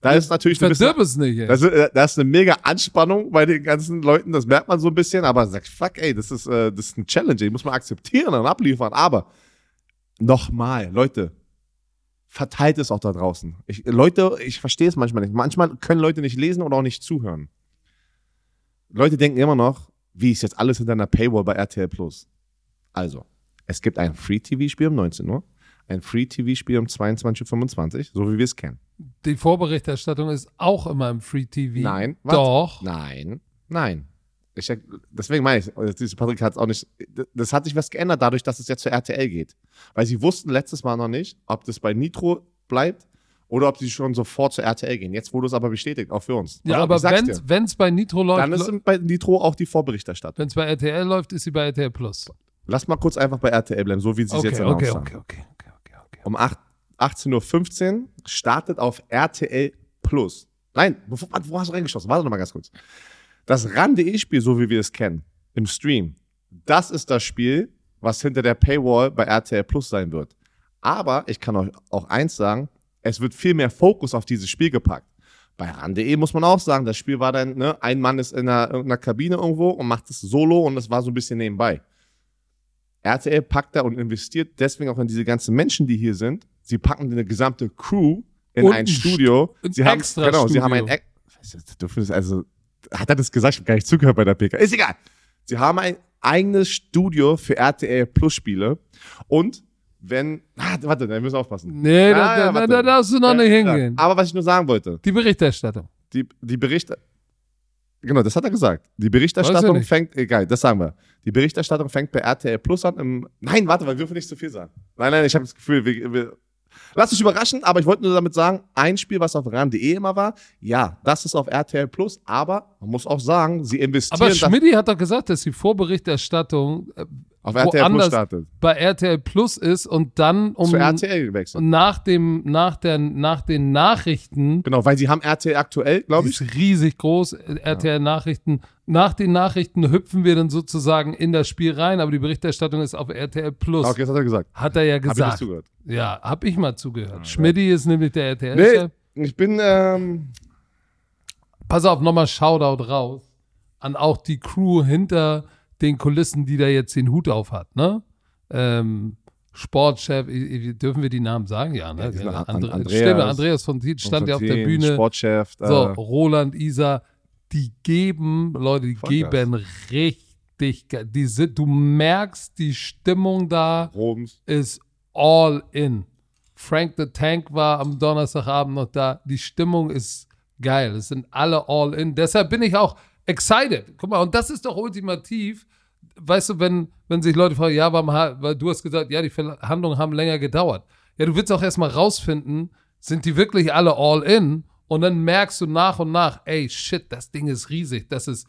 Da ist natürlich ein bisschen, es nicht, ey. das ist, äh, das ist eine mega Anspannung bei den ganzen Leuten, das merkt man so ein bisschen, aber sagt, fuck, ey, das ist, äh, das ist ein Challenge, die muss man akzeptieren und abliefern. Aber nochmal, Leute, verteilt es auch da draußen. Ich, Leute, ich verstehe es manchmal nicht. Manchmal können Leute nicht lesen oder auch nicht zuhören. Leute denken immer noch, wie ist jetzt alles hinter einer Paywall bei RTL Plus? Also, es gibt ein Free-TV-Spiel um 19 Uhr, ein Free-TV-Spiel um 22.25 Uhr, so wie wir es kennen. Die Vorberichterstattung ist auch immer im Free TV. Nein, warte. Doch. Nein, nein. Ich, deswegen meine ich, also diese Patrick hat es auch nicht. Das hat sich was geändert dadurch, dass es jetzt zu RTL geht. Weil sie wussten letztes Mal noch nicht, ob das bei Nitro bleibt oder ob sie schon sofort zu RTL gehen. Jetzt wurde es aber bestätigt, auch für uns. Ja, auf, aber wenn es bei Nitro Dann läuft, ist bei Nitro auch die Vorberichterstattung. wenn es bei RTL läuft, ist sie bei RTL Plus. Lass mal kurz einfach bei RTL bleiben, so wie sie es Okay, jetzt okay, haben. okay, okay, okay, okay. Um 8 18.15 Uhr startet auf RTL Plus. Nein, warte, wo hast du reingeschossen? Warte noch mal ganz kurz. Das RAN.de-Spiel, so wie wir es kennen, im Stream, das ist das Spiel, was hinter der Paywall bei RTL Plus sein wird. Aber ich kann euch auch eins sagen, es wird viel mehr Fokus auf dieses Spiel gepackt. Bei RAN.de muss man auch sagen, das Spiel war dann, ne, ein Mann ist in einer, irgendeiner Kabine irgendwo und macht es solo und das war so ein bisschen nebenbei. RTL packt da und investiert deswegen auch in diese ganzen Menschen, die hier sind. Sie packen eine gesamte Crew in Und ein Studio. ein sie haben, extra genau, sie haben ein, Studio. Du findest also, hat er das gesagt? Ich habe gar nicht zugehört bei der PK. Ist egal. Sie haben ein eigenes Studio für RTL Plus Spiele und wenn, ah, warte, da müssen wir aufpassen. Nee, Ah, da, ja, da, da darfst du noch nicht hingehen. Aber was ich nur sagen wollte, Die Berichterstattung. die, die Berichte, genau, das hat er gesagt. Die Berichterstattung fängt, egal, das sagen wir. Die Berichterstattung fängt bei RTL Plus an. Im, nein, warte, weil wir dürfen nicht zu viel sagen. Nein, nein, ich habe das Gefühl, wir, wir, lass dich überraschen, aber ich wollte nur damit sagen, ein Spiel, was auf RAN.de immer war, ja, das ist auf RTL Plus, aber man muss auch sagen, sie investieren Aber Schmidti hat doch gesagt, dass die Vorberichterstattung äh, auf RTL Plus startet. bei RTL Plus ist und dann um Zu RTL gewechselt. nach dem nach der nach den Nachrichten Genau, weil sie haben RTL aktuell, glaube ich. ist riesig groß RTL Nachrichten nach den Nachrichten hüpfen wir dann sozusagen in das Spiel rein, aber die Berichterstattung ist auf RTL Plus. Okay, das hat er gesagt. Hat er ja Habe ich nicht gesagt. zugehört. ja, hab ich mal zugehört. Schmidti ist nämlich der RTL. Nee, ich bin, ähm, Pass auf, nochmal Shoutout raus an auch die Crew hinter den Kulissen, die da jetzt den Hut auf hat, ne? Ähm, Sportchef, dürfen wir die Namen sagen? Ja, ne? Ja, Ja, Andreas Stimmt, Andreas von Tiet stand ja auf der Bühne. Sportchef. So, äh, Roland, Isa, die geben, Leute, die Vollgas. geben richtig, die sind, du merkst, die Stimmung da Roms. ist all in. Frank the Tank war am Donnerstagabend noch da. Die Stimmung ist geil. Es sind alle all in. Deshalb bin ich auch excited. Guck mal, und das ist doch ultimativ. Weißt du, wenn, wenn sich Leute fragen, ja, warum, weil du hast gesagt, ja, die Verhandlungen haben länger gedauert. Ja, du willst auch erstmal rausfinden, sind die wirklich alle all in? Und dann merkst du nach und nach, ey, shit, das Ding ist riesig. Das ist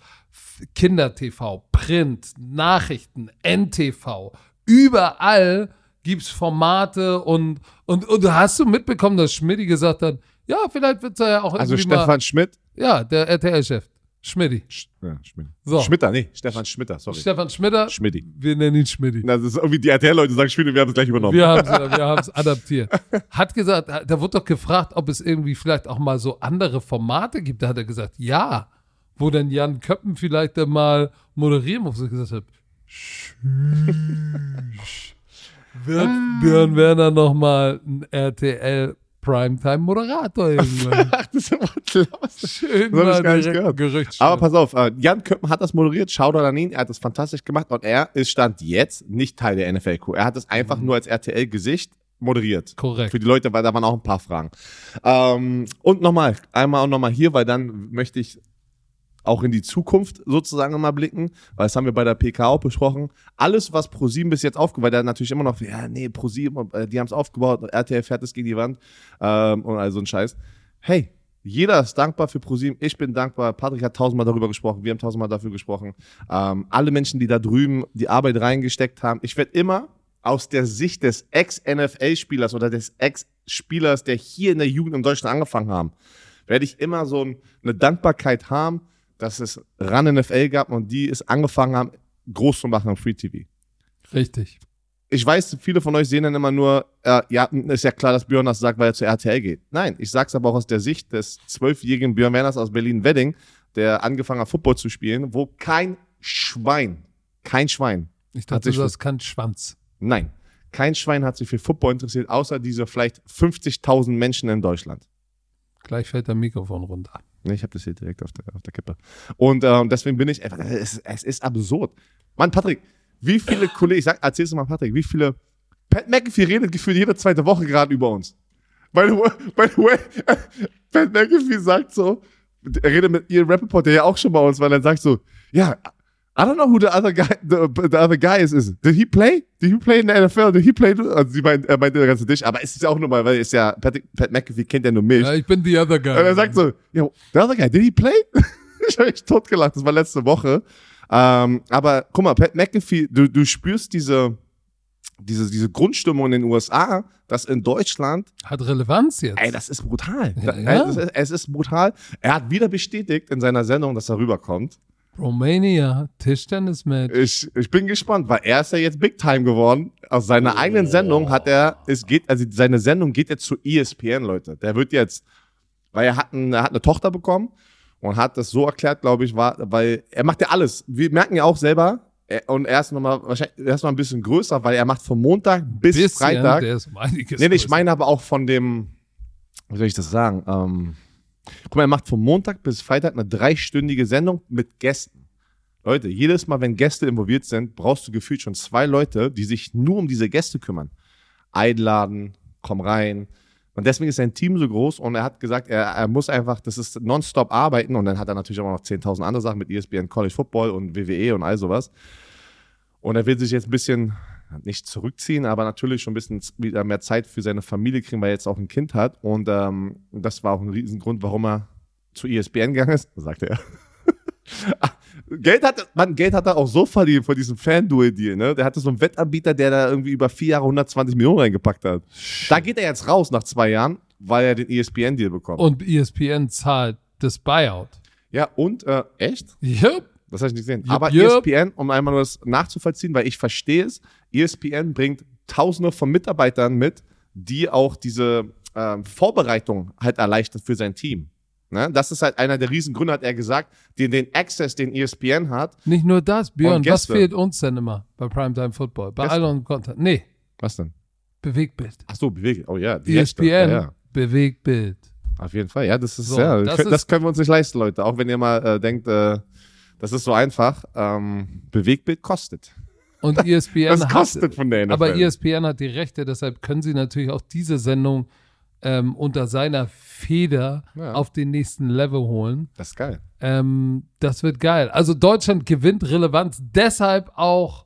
Kinder-TV, Print, Nachrichten, NTV. Überall gibt's Formate und, und, und hast du mitbekommen, dass Schmidti gesagt hat, ja, vielleicht wird's ja auch Also irgendwie mal, Stefan Schmidt. ja, der RTL-Chef, Schmidti. Sch- Ja, Schmidt. So. Schmitter, nee, Stefan Schmitter, sorry. Stefan Schmitter, Schmidti. wir nennen ihn Schmidti. Das ist irgendwie die RTL-Leute sagen Schmidt, wir haben es gleich übernommen. Wir haben es wir haben's adaptiert. Hat gesagt, da wurde doch gefragt, ob es irgendwie vielleicht auch mal so andere Formate gibt. Da hat er gesagt, ja. Wo dann Jan Köppen vielleicht dann mal moderieren muss. Ich gesagt habe. Wird Björn Werner noch mal ein RTL Primetime Moderator irgendwann? Ach, das ist immer klasse. Schön So mal gar nicht gehört. Gerücht. Aber pass auf, äh, Jan Köppen hat das moderiert, Shoutout an ihn, er hat das fantastisch gemacht und er ist Stand jetzt nicht Teil der NFL-Crew. Er hat es einfach nur als RTL-Gesicht moderiert. Korrekt. Für die Leute, weil da waren auch ein paar Fragen. Ähm, und nochmal, einmal auch nochmal hier, weil dann möchte ich auch in die Zukunft sozusagen mal blicken, weil das haben wir bei der PK auch besprochen. Alles, was ProSieben bis jetzt aufgebaut hat, natürlich immer noch, ja, nee, ProSieben, äh, die haben es aufgebaut, RTL fährt es gegen die Wand ähm, und all so ein Scheiß. Hey, jeder ist dankbar für ProSieben. Ich bin dankbar. Patrick hat tausendmal darüber gesprochen. Wir haben tausendmal dafür gesprochen. Ähm, alle Menschen, die da drüben die Arbeit reingesteckt haben. Ich werde immer aus der Sicht des Ex-NFL-Spielers oder des Ex-Spielers, der hier in der Jugend in Deutschland angefangen haben, werde ich immer so ein, eine Dankbarkeit haben, dass es RAN NFL gab und die es angefangen haben, groß zu machen im Free TV. Richtig. Ich weiß, viele von euch sehen dann immer nur, äh, ja, ist ja klar, dass Björn das sagt, weil er zu RTL geht. Nein, ich sag's aber auch aus der Sicht des zwölfjährigen Björn Werners aus Berlin-Wedding, der angefangen hat, Football zu spielen, wo kein Schwein, kein Schwein, Ich Hat dachte, sich du hast keinen Schwanz. nein, kein Schwein hat sich für Football interessiert, außer diese vielleicht 50.000 Menschen in Deutschland. Gleich fällt dein Mikrofon runter. Nee, ich habe das hier direkt auf der, auf der Kippe. Und ähm, deswegen bin ich, es, es ist absurd. Mann, Patrick, wie viele Kollegen, ich sag, erzähl's mal, Patrick, wie viele, Pat McAfee redet gefühlt jede zweite Woche gerade über uns. By the way, by the way Pat McAfee sagt so, er redet mit Ian Rappaport, der ja auch schon bei uns war, und er sagt so, ja, I don't know who the other guy, the, the other guy is, is. Did he play? Did he play in the NFL? Did he play? Also sie meint, er meinte der ganze Tisch, aber es ist ja auch nur mal, weil es ja, Pat, Pat McAfee kennt ja nur mich. Ja, ich bin the other guy. Und er sagt so, yo, the other guy, did he play? ich habe mich totgelacht, das war letzte Woche. Ähm, aber guck mal, Pat McAfee, du, du spürst diese, diese, diese Grundstimmung in den USA, dass in Deutschland, Hat Relevanz jetzt. ey, das ist brutal. Ja, ja. Es, ist, es ist brutal. Er hat wieder bestätigt in seiner Sendung, dass er rüberkommt. Romania, Tischtennis-Match. Ich, ich bin gespannt, weil er ist ja jetzt Big Time geworden. Aus seiner eigenen Sendung hat er, es geht, also seine Sendung geht jetzt zu ESPN, Leute. Der wird jetzt, weil er hat, ein, er hat eine Tochter bekommen und hat das so erklärt, glaube ich, war, weil er macht ja alles. Wir merken ja auch selber, er, und er ist nochmal, wahrscheinlich, er noch ein bisschen größer, weil er macht von Montag bis Bisschen, Freitag. Der ist um einiges Nee, ich meine aber auch von dem, wie soll ich das sagen? Ähm, guck mal, er macht von Montag bis Freitag eine dreistündige Sendung mit Gästen. Leute, jedes Mal, wenn Gäste involviert sind, brauchst du gefühlt schon zwei Leute, die sich nur um diese Gäste kümmern. Einladen, komm rein. Und deswegen ist sein Team so groß und er hat gesagt, er, er muss einfach, das ist nonstop arbeiten und dann hat er natürlich auch noch 10.000 andere Sachen mit ESPN College Football und WWE und all sowas. Und er will sich jetzt ein bisschen nicht zurückziehen, aber natürlich schon ein bisschen wieder mehr Zeit für seine Familie kriegen, weil er jetzt auch ein Kind hat. Und ähm, das war auch ein Riesengrund, warum er zu ESPN gegangen ist, sagte er. Geld hat, man, Geld hat er auch so verdient von diesem FanDuel-Deal, ne? Der hatte so einen Wettanbieter, der da irgendwie über vier Jahre 120 Millionen reingepackt hat. Da geht er jetzt raus nach zwei Jahren, weil er den ESPN-Deal bekommt. Und ESPN zahlt das Buyout. ja, und, äh, echt? Yep. Das habe ich nicht gesehen. Jupp, Aber jupp. ESPN, um einmal nur das nachzuvollziehen, weil ich verstehe es, ESPN bringt Tausende von Mitarbeitern mit, die auch diese ähm, Vorbereitung halt erleichtert für sein Team. Ne? Das ist halt einer der Riesengründe, hat er gesagt, den, den Access, den ESPN hat. Nicht nur das, Björn, was fehlt uns denn immer bei Primetime Football? Bei Gäste. all unserem Content. Nee, Was denn? Bewegtbild. Ach so, Bewegung. Oh ja, die ESPN. Ja, ja. Bewegbild. Auf jeden Fall. Ja, das ist, So, ja, das das ist- können wir uns nicht leisten, Leute. Auch wenn ihr mal äh, denkt, äh, das ist so einfach. Ähm, Bewegbild kostet. Und E ESPN Das hat, kostet von der NFL. aber E ESPN hat die Rechte, deshalb können sie natürlich auch diese Sendung ähm, unter seiner Feder Ja. auf den nächsten Level holen. das ist geil. Ähm, das wird geil. Also Deutschland gewinnt Relevanz. Deshalb auch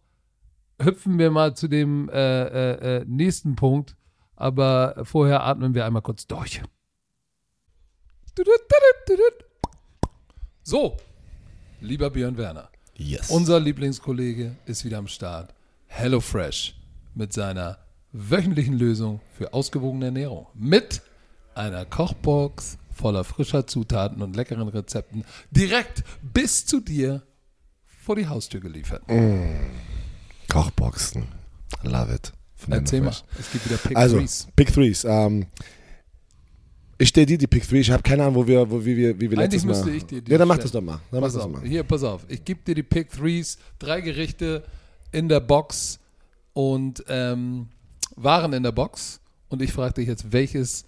hüpfen wir mal zu dem äh, äh, äh, nächsten Punkt. Aber vorher atmen wir einmal kurz durch. So, lieber Björn Werner, Yes. unser Lieblingskollege ist wieder am Start. HelloFresh mit seiner wöchentlichen Lösung für ausgewogene Ernährung. Mit einer Kochbox voller frischer Zutaten und leckeren Rezepten direkt bis zu dir vor die Haustür geliefert. Kochboxen. Love it. Erzähl mal, es gibt wieder Pick Also, Threes. Pick Threes. Ähm, ich stelle dir die Pick Three. Ich habe keine Ahnung, wo wir, wo, wie wir, wie wir Eigentlich letztes Mal. müsste ich dir die Ja, dann mach das doch mal. Dann mach Pass das auf, mal. hier, pass auf. Ich gebe dir die Pick Threes, drei Gerichte in der Box und ähm, Waren in der Box. Und ich frage dich jetzt, welches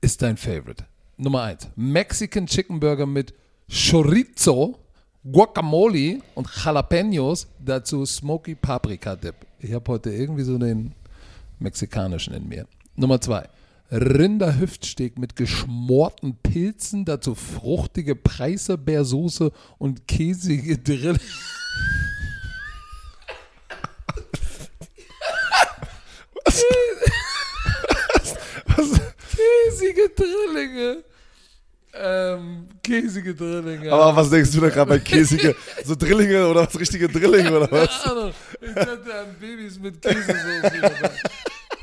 ist dein Favorite? Nummer eins: Mexican Chicken Burger mit Chorizo, Guacamole und Jalapenos. Dazu Smoky Paprika Dip. Ich habe heute irgendwie so den mexikanischen in mir. Nummer zwei. Rinderhüftsteak mit geschmorten Pilzen, dazu fruchtige Preiselbeersoße und käsige Drill. Käsige Drillinge. Ähm, käsige Drillinge. Aber was denkst du da gerade bei käsige, so Drillinge oder was, richtige Drillinge oder was? Keine Ahnung. Ich dachte an Babys mit Käsesoße. dabei.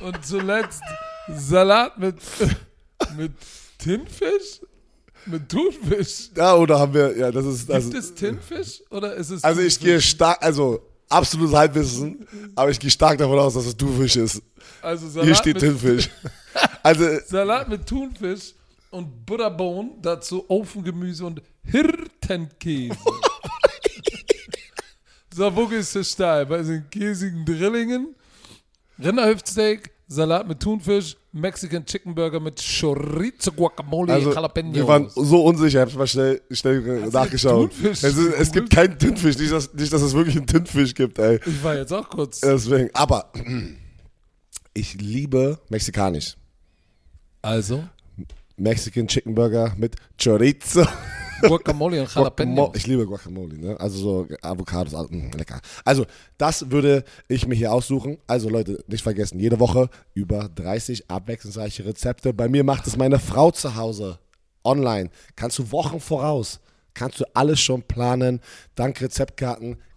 Und zuletzt Salat mit, mit Tintenfisch? Mit Thunfisch? Ja, oder haben wir, ja, das ist, also, Gibt es Tintenfisch oder ist es also ich gehe Thunfisch? stark, also absolutes Halbwissen, aber ich gehe stark davon aus, dass es Dufisch ist. also Salat Hier steht mit, Tinfisch. Also, Salat mit Thunfisch und Butterbohnen, dazu Ofengemüse und Hirtenkäse. so, wo gehst du steil? Bei den käsigen Drillingen, Rinderhüftsteak, Salat mit Thunfisch, Mexican Chicken Burger mit Chorizo, Guacamole, also Jalapenos. wir waren so unsicher, ich hab's mal schnell, schnell nachgeschaut. Thunfisch Es, ist, es gibt keinen Tintenfisch, nicht dass, nicht, dass es wirklich einen Tintenfisch gibt, ey. ich war jetzt auch kurz. Deswegen, aber ich liebe mexikanisch. Also, Mexican Chicken Burger mit Chorizo. Guacamole und. Jalapenos. Ich liebe Guacamole, ne? Also so Avocados, alles, mm, lecker. Also, das würde ich mir hier aussuchen. Also Leute, nicht vergessen, jede Woche über 30 abwechslungsreiche Rezepte. Bei mir macht es meine Frau zu Hause. Online. Kannst du Wochen voraus. Kannst du alles schon planen. Dank Rezeptkarten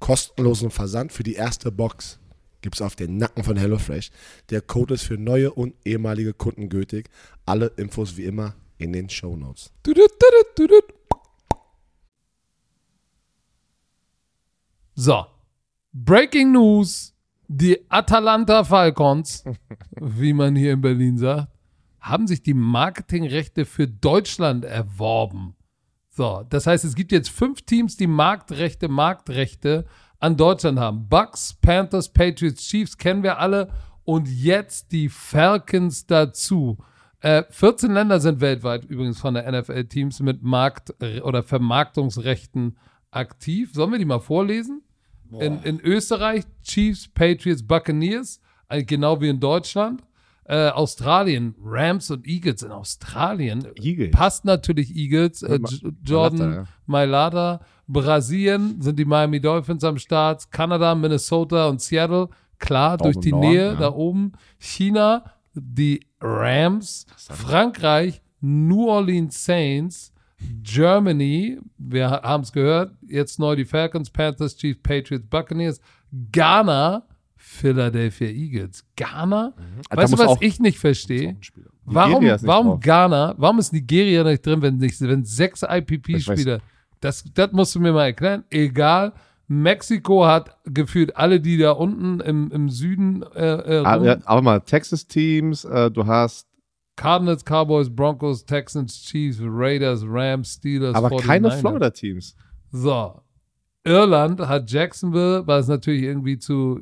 Kostenlosen Versand für die erste Box gibt es auf den Nacken von HelloFresh. Der Code ist für neue und ehemalige Kunden gültig. Alle Infos wie immer in den Show Notes. So, Breaking News. Die Atalanta Falcons, wie man hier in Berlin sagt, haben sich die Marketingrechte für Deutschland erworben. So, das heißt, es gibt jetzt fünf Teams, die Marktrechte, Marktrechte an Deutschland haben. Bucks, Panthers, Patriots, Chiefs kennen wir alle und jetzt die Falcons dazu. Äh, 14 Länder sind weltweit übrigens von der NFL-Teams mit Markt- oder Vermarktungsrechten aktiv. Sollen wir die mal vorlesen? In, in Österreich Chiefs, Patriots, Buccaneers, äh, genau wie in Deutschland. Äh, Australien, Rams und Eagles in Australien. Eagles. Passt natürlich Eagles. Äh, Jordan Mailata. Brasilien sind die Miami Dolphins am Start. Kanada, Minnesota und Seattle. Klar, Da durch die Norden, Nähe ja. da oben. China, die Rams. Frankreich, New Orleans Saints. Germany, wir haben es gehört, jetzt neu die Falcons, Panthers, Chiefs, Patriots, Buccaneers, Ghana, Philadelphia Eagles. Ghana? Da Weißt du, was ich nicht verstehe? Warum, nicht warum drauf. Ghana, warum ist Nigeria nicht drin, wenn, nicht, wenn sechs IPP-Spieler, das, das musst du mir mal erklären. Egal, Mexiko hat gefühlt alle, die da unten im, im Süden äh, äh, Ah, rum- ja, aber mal Texas-Teams, äh, du hast Cardinals, Cowboys, Broncos, Texans, Chiefs, Raiders, Rams, Steelers, aber keine 49ers. Florida-Teams. So. Irland hat Jacksonville, weil es natürlich irgendwie zu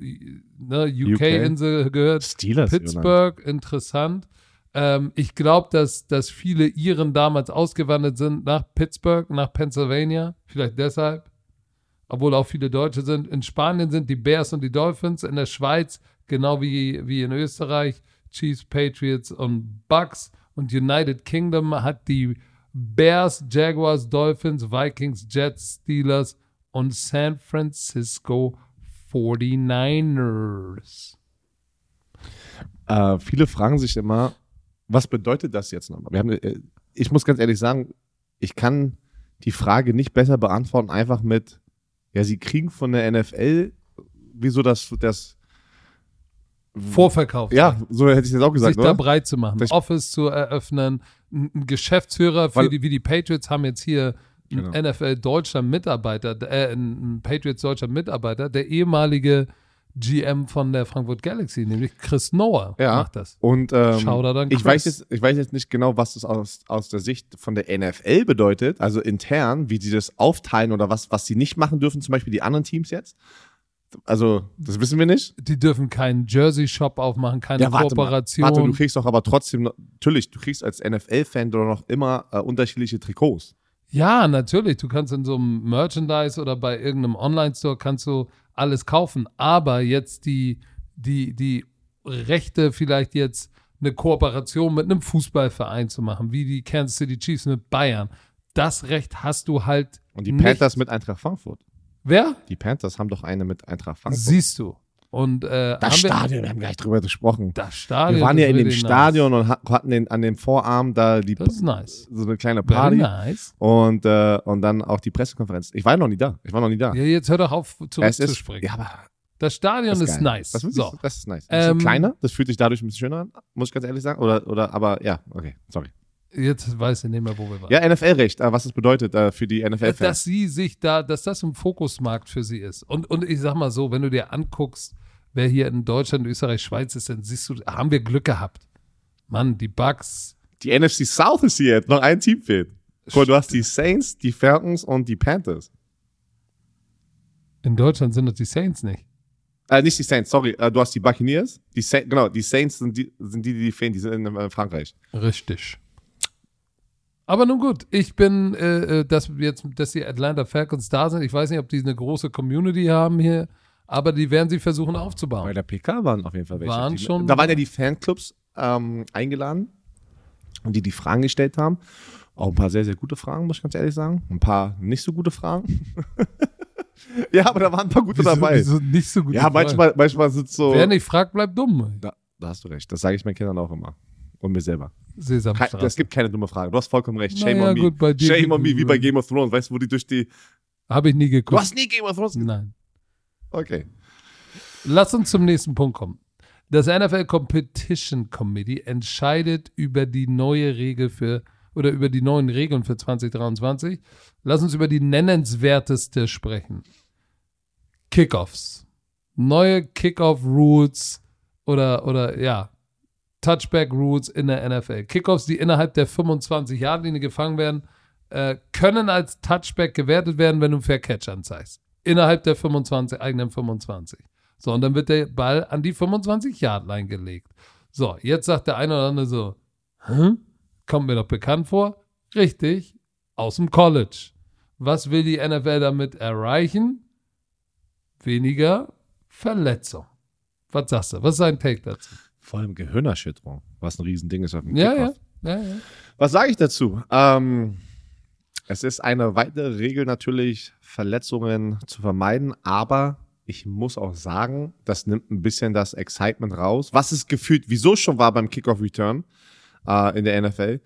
ne, UK-Insel gehört. Steelers. Pittsburgh, interessant. Ähm, ich glaube, dass, dass viele Iren damals ausgewandert sind nach Pittsburgh, nach Pennsylvania. Vielleicht deshalb. Obwohl auch viele Deutsche sind. In Spanien sind die Bears und die Dolphins. In der Schweiz, genau wie, wie in Österreich, Chiefs, Patriots und Bucks. Und United Kingdom hat die Bears, Jaguars, Dolphins, Vikings, Jets, Steelers und San Francisco 49ers. Äh, viele fragen sich immer, was bedeutet das jetzt nochmal? Haben, äh, ich muss ganz ehrlich sagen, ich kann die Frage nicht besser beantworten, einfach mit, ja, sie kriegen von der NFL, wieso das, das Vorverkauf. ja, so hätte ich das auch gesagt, sich da oder? breit zu machen, Office zu eröffnen. Ein Geschäftsführer für Weil- die, wie die Patriots haben jetzt hier Genau. NFL Deutschland Mitarbeiter, äh, einen Patriots Deutschland Mitarbeiter, der ehemalige GM von der Frankfurt Galaxy, nämlich Chris Noah, Ja. macht das. Und ähm, an ich, weiß jetzt, ich weiß jetzt nicht genau, was das aus, aus der Sicht von der NFL bedeutet, also intern, wie sie das aufteilen oder was, was sie nicht machen dürfen, zum Beispiel die anderen Teams jetzt. Also, das wissen wir nicht. Die dürfen keinen Jersey-Shop aufmachen, keine Kooperation. Warte, du kriegst doch aber trotzdem, natürlich, du kriegst als NFL-Fan doch noch immer äh, unterschiedliche Trikots. Ja, natürlich. Du kannst in so einem Merchandise oder bei irgendeinem Online-Store kannst du alles kaufen. Aber jetzt die, die, die Rechte, vielleicht jetzt eine Kooperation mit einem Fußballverein zu machen, wie die Kansas City Chiefs mit Bayern, das Recht hast du halt Und die nicht. Panthers mit Eintracht Frankfurt. Wer? Die Panthers haben doch eine mit Eintracht Frankfurt. Siehst du. Und äh, das haben wir, Stadion, wir haben gleich drüber gesprochen. das Stadion. Wir waren ja ist in dem Stadion und hat- hatten den, an dem Vorarm da die, Nice. Das ist nice. so eine kleine Very Party. nice. Und, äh, und dann auch die Pressekonferenz. Ich war noch nie da. Ich war noch nie da. Ja, jetzt hör doch auf, ist, zurückzuspringen. ja, aber Das Stadion das ist, geil. nice. Das, ist so. das ist nice. Ein bisschen Ähm, kleiner, das fühlt sich dadurch ein bisschen schöner an, muss ich ganz ehrlich sagen. Oder, oder, aber ja, okay, sorry. Jetzt weiß ich nicht mehr, wo wir waren. Ja, NFL-Recht, äh, was das bedeutet äh, für die dass NFL-Fans. sie sich da, dass das ein Fokusmarkt für sie ist. Und, und ich sag mal so, wenn du dir anguckst, wer hier in Deutschland, Österreich, Schweiz ist, dann siehst du, haben wir Glück gehabt. Mann, die Bucks. Die NFC South ist hier jetzt, noch ein Team fehlt. Mal, du hast die Saints, die Falcons und die Panthers. In Deutschland sind das die Saints nicht. Äh, nicht die Saints, sorry, äh, du hast die Buccaneers. Die Sa genau, die Saints sind die, sind die, die fehlen, die sind in äh, Frankreich. Richtig. Aber nun gut, ich bin, äh, äh, dass jetzt, dass die Atlanta Falcons da sind. Ich weiß nicht, ob die eine große Community haben hier, aber die werden sie versuchen Bei aufzubauen. der PK waren auf jeden Fall welche. Waren die, schon- Da waren ja die Fanclubs ähm, eingeladen und die die Fragen gestellt haben. Auch ein paar sehr, sehr gute Fragen, muss ich ganz ehrlich sagen. Ein paar nicht so gute Fragen. ja, aber da waren ein paar gute Wieso- dabei. wieso nicht so gut. ja, manchmal, manchmal sind so. Wer nicht fragt, bleibt dumm. Da, da hast du recht. Das sage ich meinen Kindern auch immer. Und mir selber. Sesamstraße. es gibt keine dumme Frage. Du hast vollkommen recht. Shame Naja, on me. gut, Shame on me, wie bei Game of Thrones. Weißt du, wo die durch die. Habe ich nie Du geguckt. hast nie Game of Thrones gesehen. Nein. Okay. Lass uns zum nächsten Punkt kommen. Das NFL Competition Committee entscheidet über die neue Regel für oder über die neuen Regeln für 2023. Lass uns über die nennenswerteste sprechen. Kickoffs. Neue Kickoff Rules oder oder ja, Touchback Rules in der NFL. Kickoffs, die innerhalb der 25 Yard Linie gefangen werden, äh, können als Touchback gewertet werden, wenn du einen Fair Catch anzeigst. Innerhalb der 25 eigenen 25. So, und dann wird der Ball an die 25-Yard-Line gelegt. So, jetzt sagt der eine oder andere so, Hä? kommt mir doch bekannt vor. Richtig, aus dem College. Was will die NFL damit erreichen? Weniger Verletzung. Was sagst du? Was ist dein Take dazu? Vor allem Gehirnerschütterung, was ein Riesending ist auf dem Ja, Kickoff. ja, ja, ja. Was sage ich dazu? Ähm, es ist eine weitere Regel natürlich, Verletzungen zu vermeiden, aber ich muss auch sagen, das nimmt ein bisschen das Excitement raus, was es gefühlt, wieso schon war beim Kickoff Return äh, in der NFL.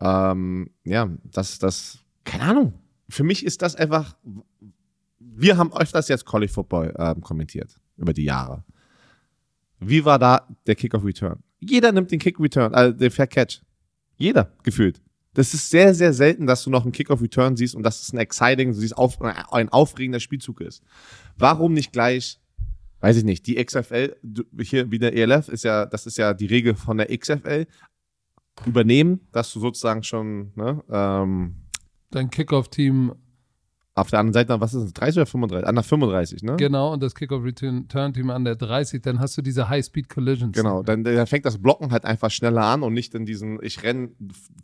Ähm, ja, das, das, keine Ahnung. Für mich ist das einfach, wir haben öfters jetzt College Football ähm, kommentiert über die Jahre. Wie war da der Kick-Off Return? Jeder nimmt den Kick Return, äh, den Fair Catch. Jeder, gefühlt. Das ist sehr, sehr selten, dass du noch einen Kick-Off Return siehst und dass es ein exciting, du siehst auf, ein aufregender Spielzug ist. Warum nicht gleich, weiß ich nicht, die XFL, hier wie der ELF ist ja, das ist ja die Regel von der XFL, übernehmen, dass du sozusagen schon, ne, ähm, Dein Kickoff-Team, auf der anderen Seite, was ist es, 30 oder 35? An der 35, ne? genau, und das Kickoff-Return-Team an der 30, dann hast du diese High-Speed-Collisions. Genau, dann, dann fängt das Blocken halt einfach schneller an und nicht in diesen, ich renn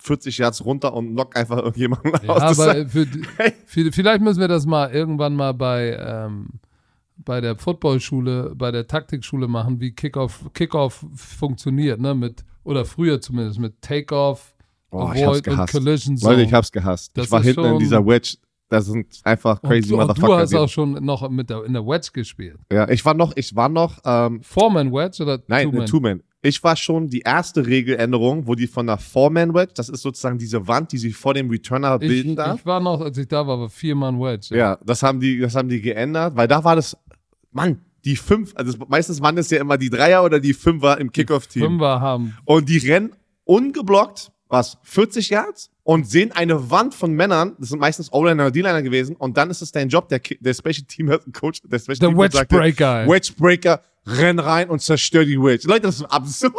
40 Yards runter und knock einfach irgendjemanden Ja, aus. Das aber für, vielleicht müssen wir das mal irgendwann mal bei, ähm, bei der Footballschule, bei der Taktikschule machen, wie Kickoff, Kickoff funktioniert, ne? Mit, oder früher zumindest mit Takeoff, Oh, ich hab's gehasst. Collision Zone. Leute, ich hab's gehasst. Das ich war hinten in dieser Wedge. Das sind einfach und, crazy du, und Motherfucker. du hast auch schon noch mit der, in der Wedge gespielt. ja, ich war noch, ich war noch, ähm, Foreman Wedge oder nein, Two-Man? eine Two-Man. Ich war schon die erste Regeländerung, wo die von der Four-Man-Wedge, das ist sozusagen diese Wand, die sich vor dem Returner bilden ich, darf. ich war noch, als ich da war, war Vier-Mann Wedge. Ja, das haben die, das haben die geändert, weil da war das, Mann, die fünf, also meistens waren es ja immer die Dreier oder die Fünfer im Kickoff-Team. Fünfer haben. Und die rennen ungeblockt, was, 40 Yards? Und sehen eine Wand von Männern, das sind meistens O-Liner oder D-Liner gewesen, und dann ist es dein Job, der, der Special Team Coach, der Special Der Team Wedge sagte, Breaker. Wedge Breaker, renn rein und zerstör die Wedge. Leute, das ist absurd.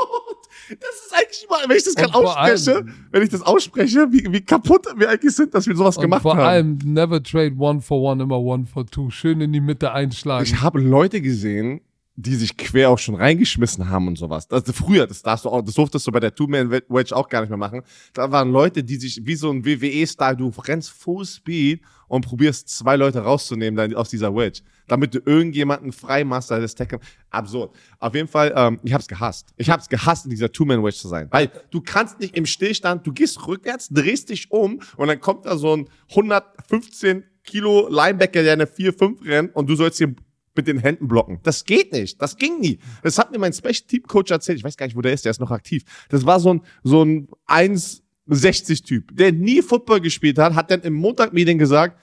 Das ist eigentlich mal, wenn ich das gerade vor ausspreche, allem- wenn ich das ausspreche, wie, wie kaputt wir eigentlich sind, dass wir sowas gemacht vor haben. allem never trade one for one, immer one for two. Schön in die Mitte einschlagen. Ich habe Leute gesehen, die sich quer auch schon reingeschmissen haben und sowas. Das, früher, das, darfst du auch, das durftest du bei der Two-Man-Wedge auch gar nicht mehr machen. Da waren Leute, die sich wie so ein WWE-Style, du rennst Full Speed und probierst zwei Leute rauszunehmen dann aus dieser Wedge, damit du irgendjemanden frei machst, da das Tackle. Absurd. Auf jeden Fall, ähm, ich hab's gehasst. Ich hab's gehasst, in dieser Two-Man-Wedge zu sein. Weil du kannst nicht im Stillstand, du gehst rückwärts, drehst dich um und dann kommt da so ein 115 Kilo Linebacker, der eine 4-5 rennt und du sollst ihn mit den Händen blocken. Das geht nicht. Das ging nie. Das hat mir mein Special Team Coach erzählt. Ich weiß gar nicht, wo der ist. Der ist noch aktiv. Das war so ein, so ein 1,60 Typ, der nie Football gespielt hat, hat dann im Montag-Meeting gesagt,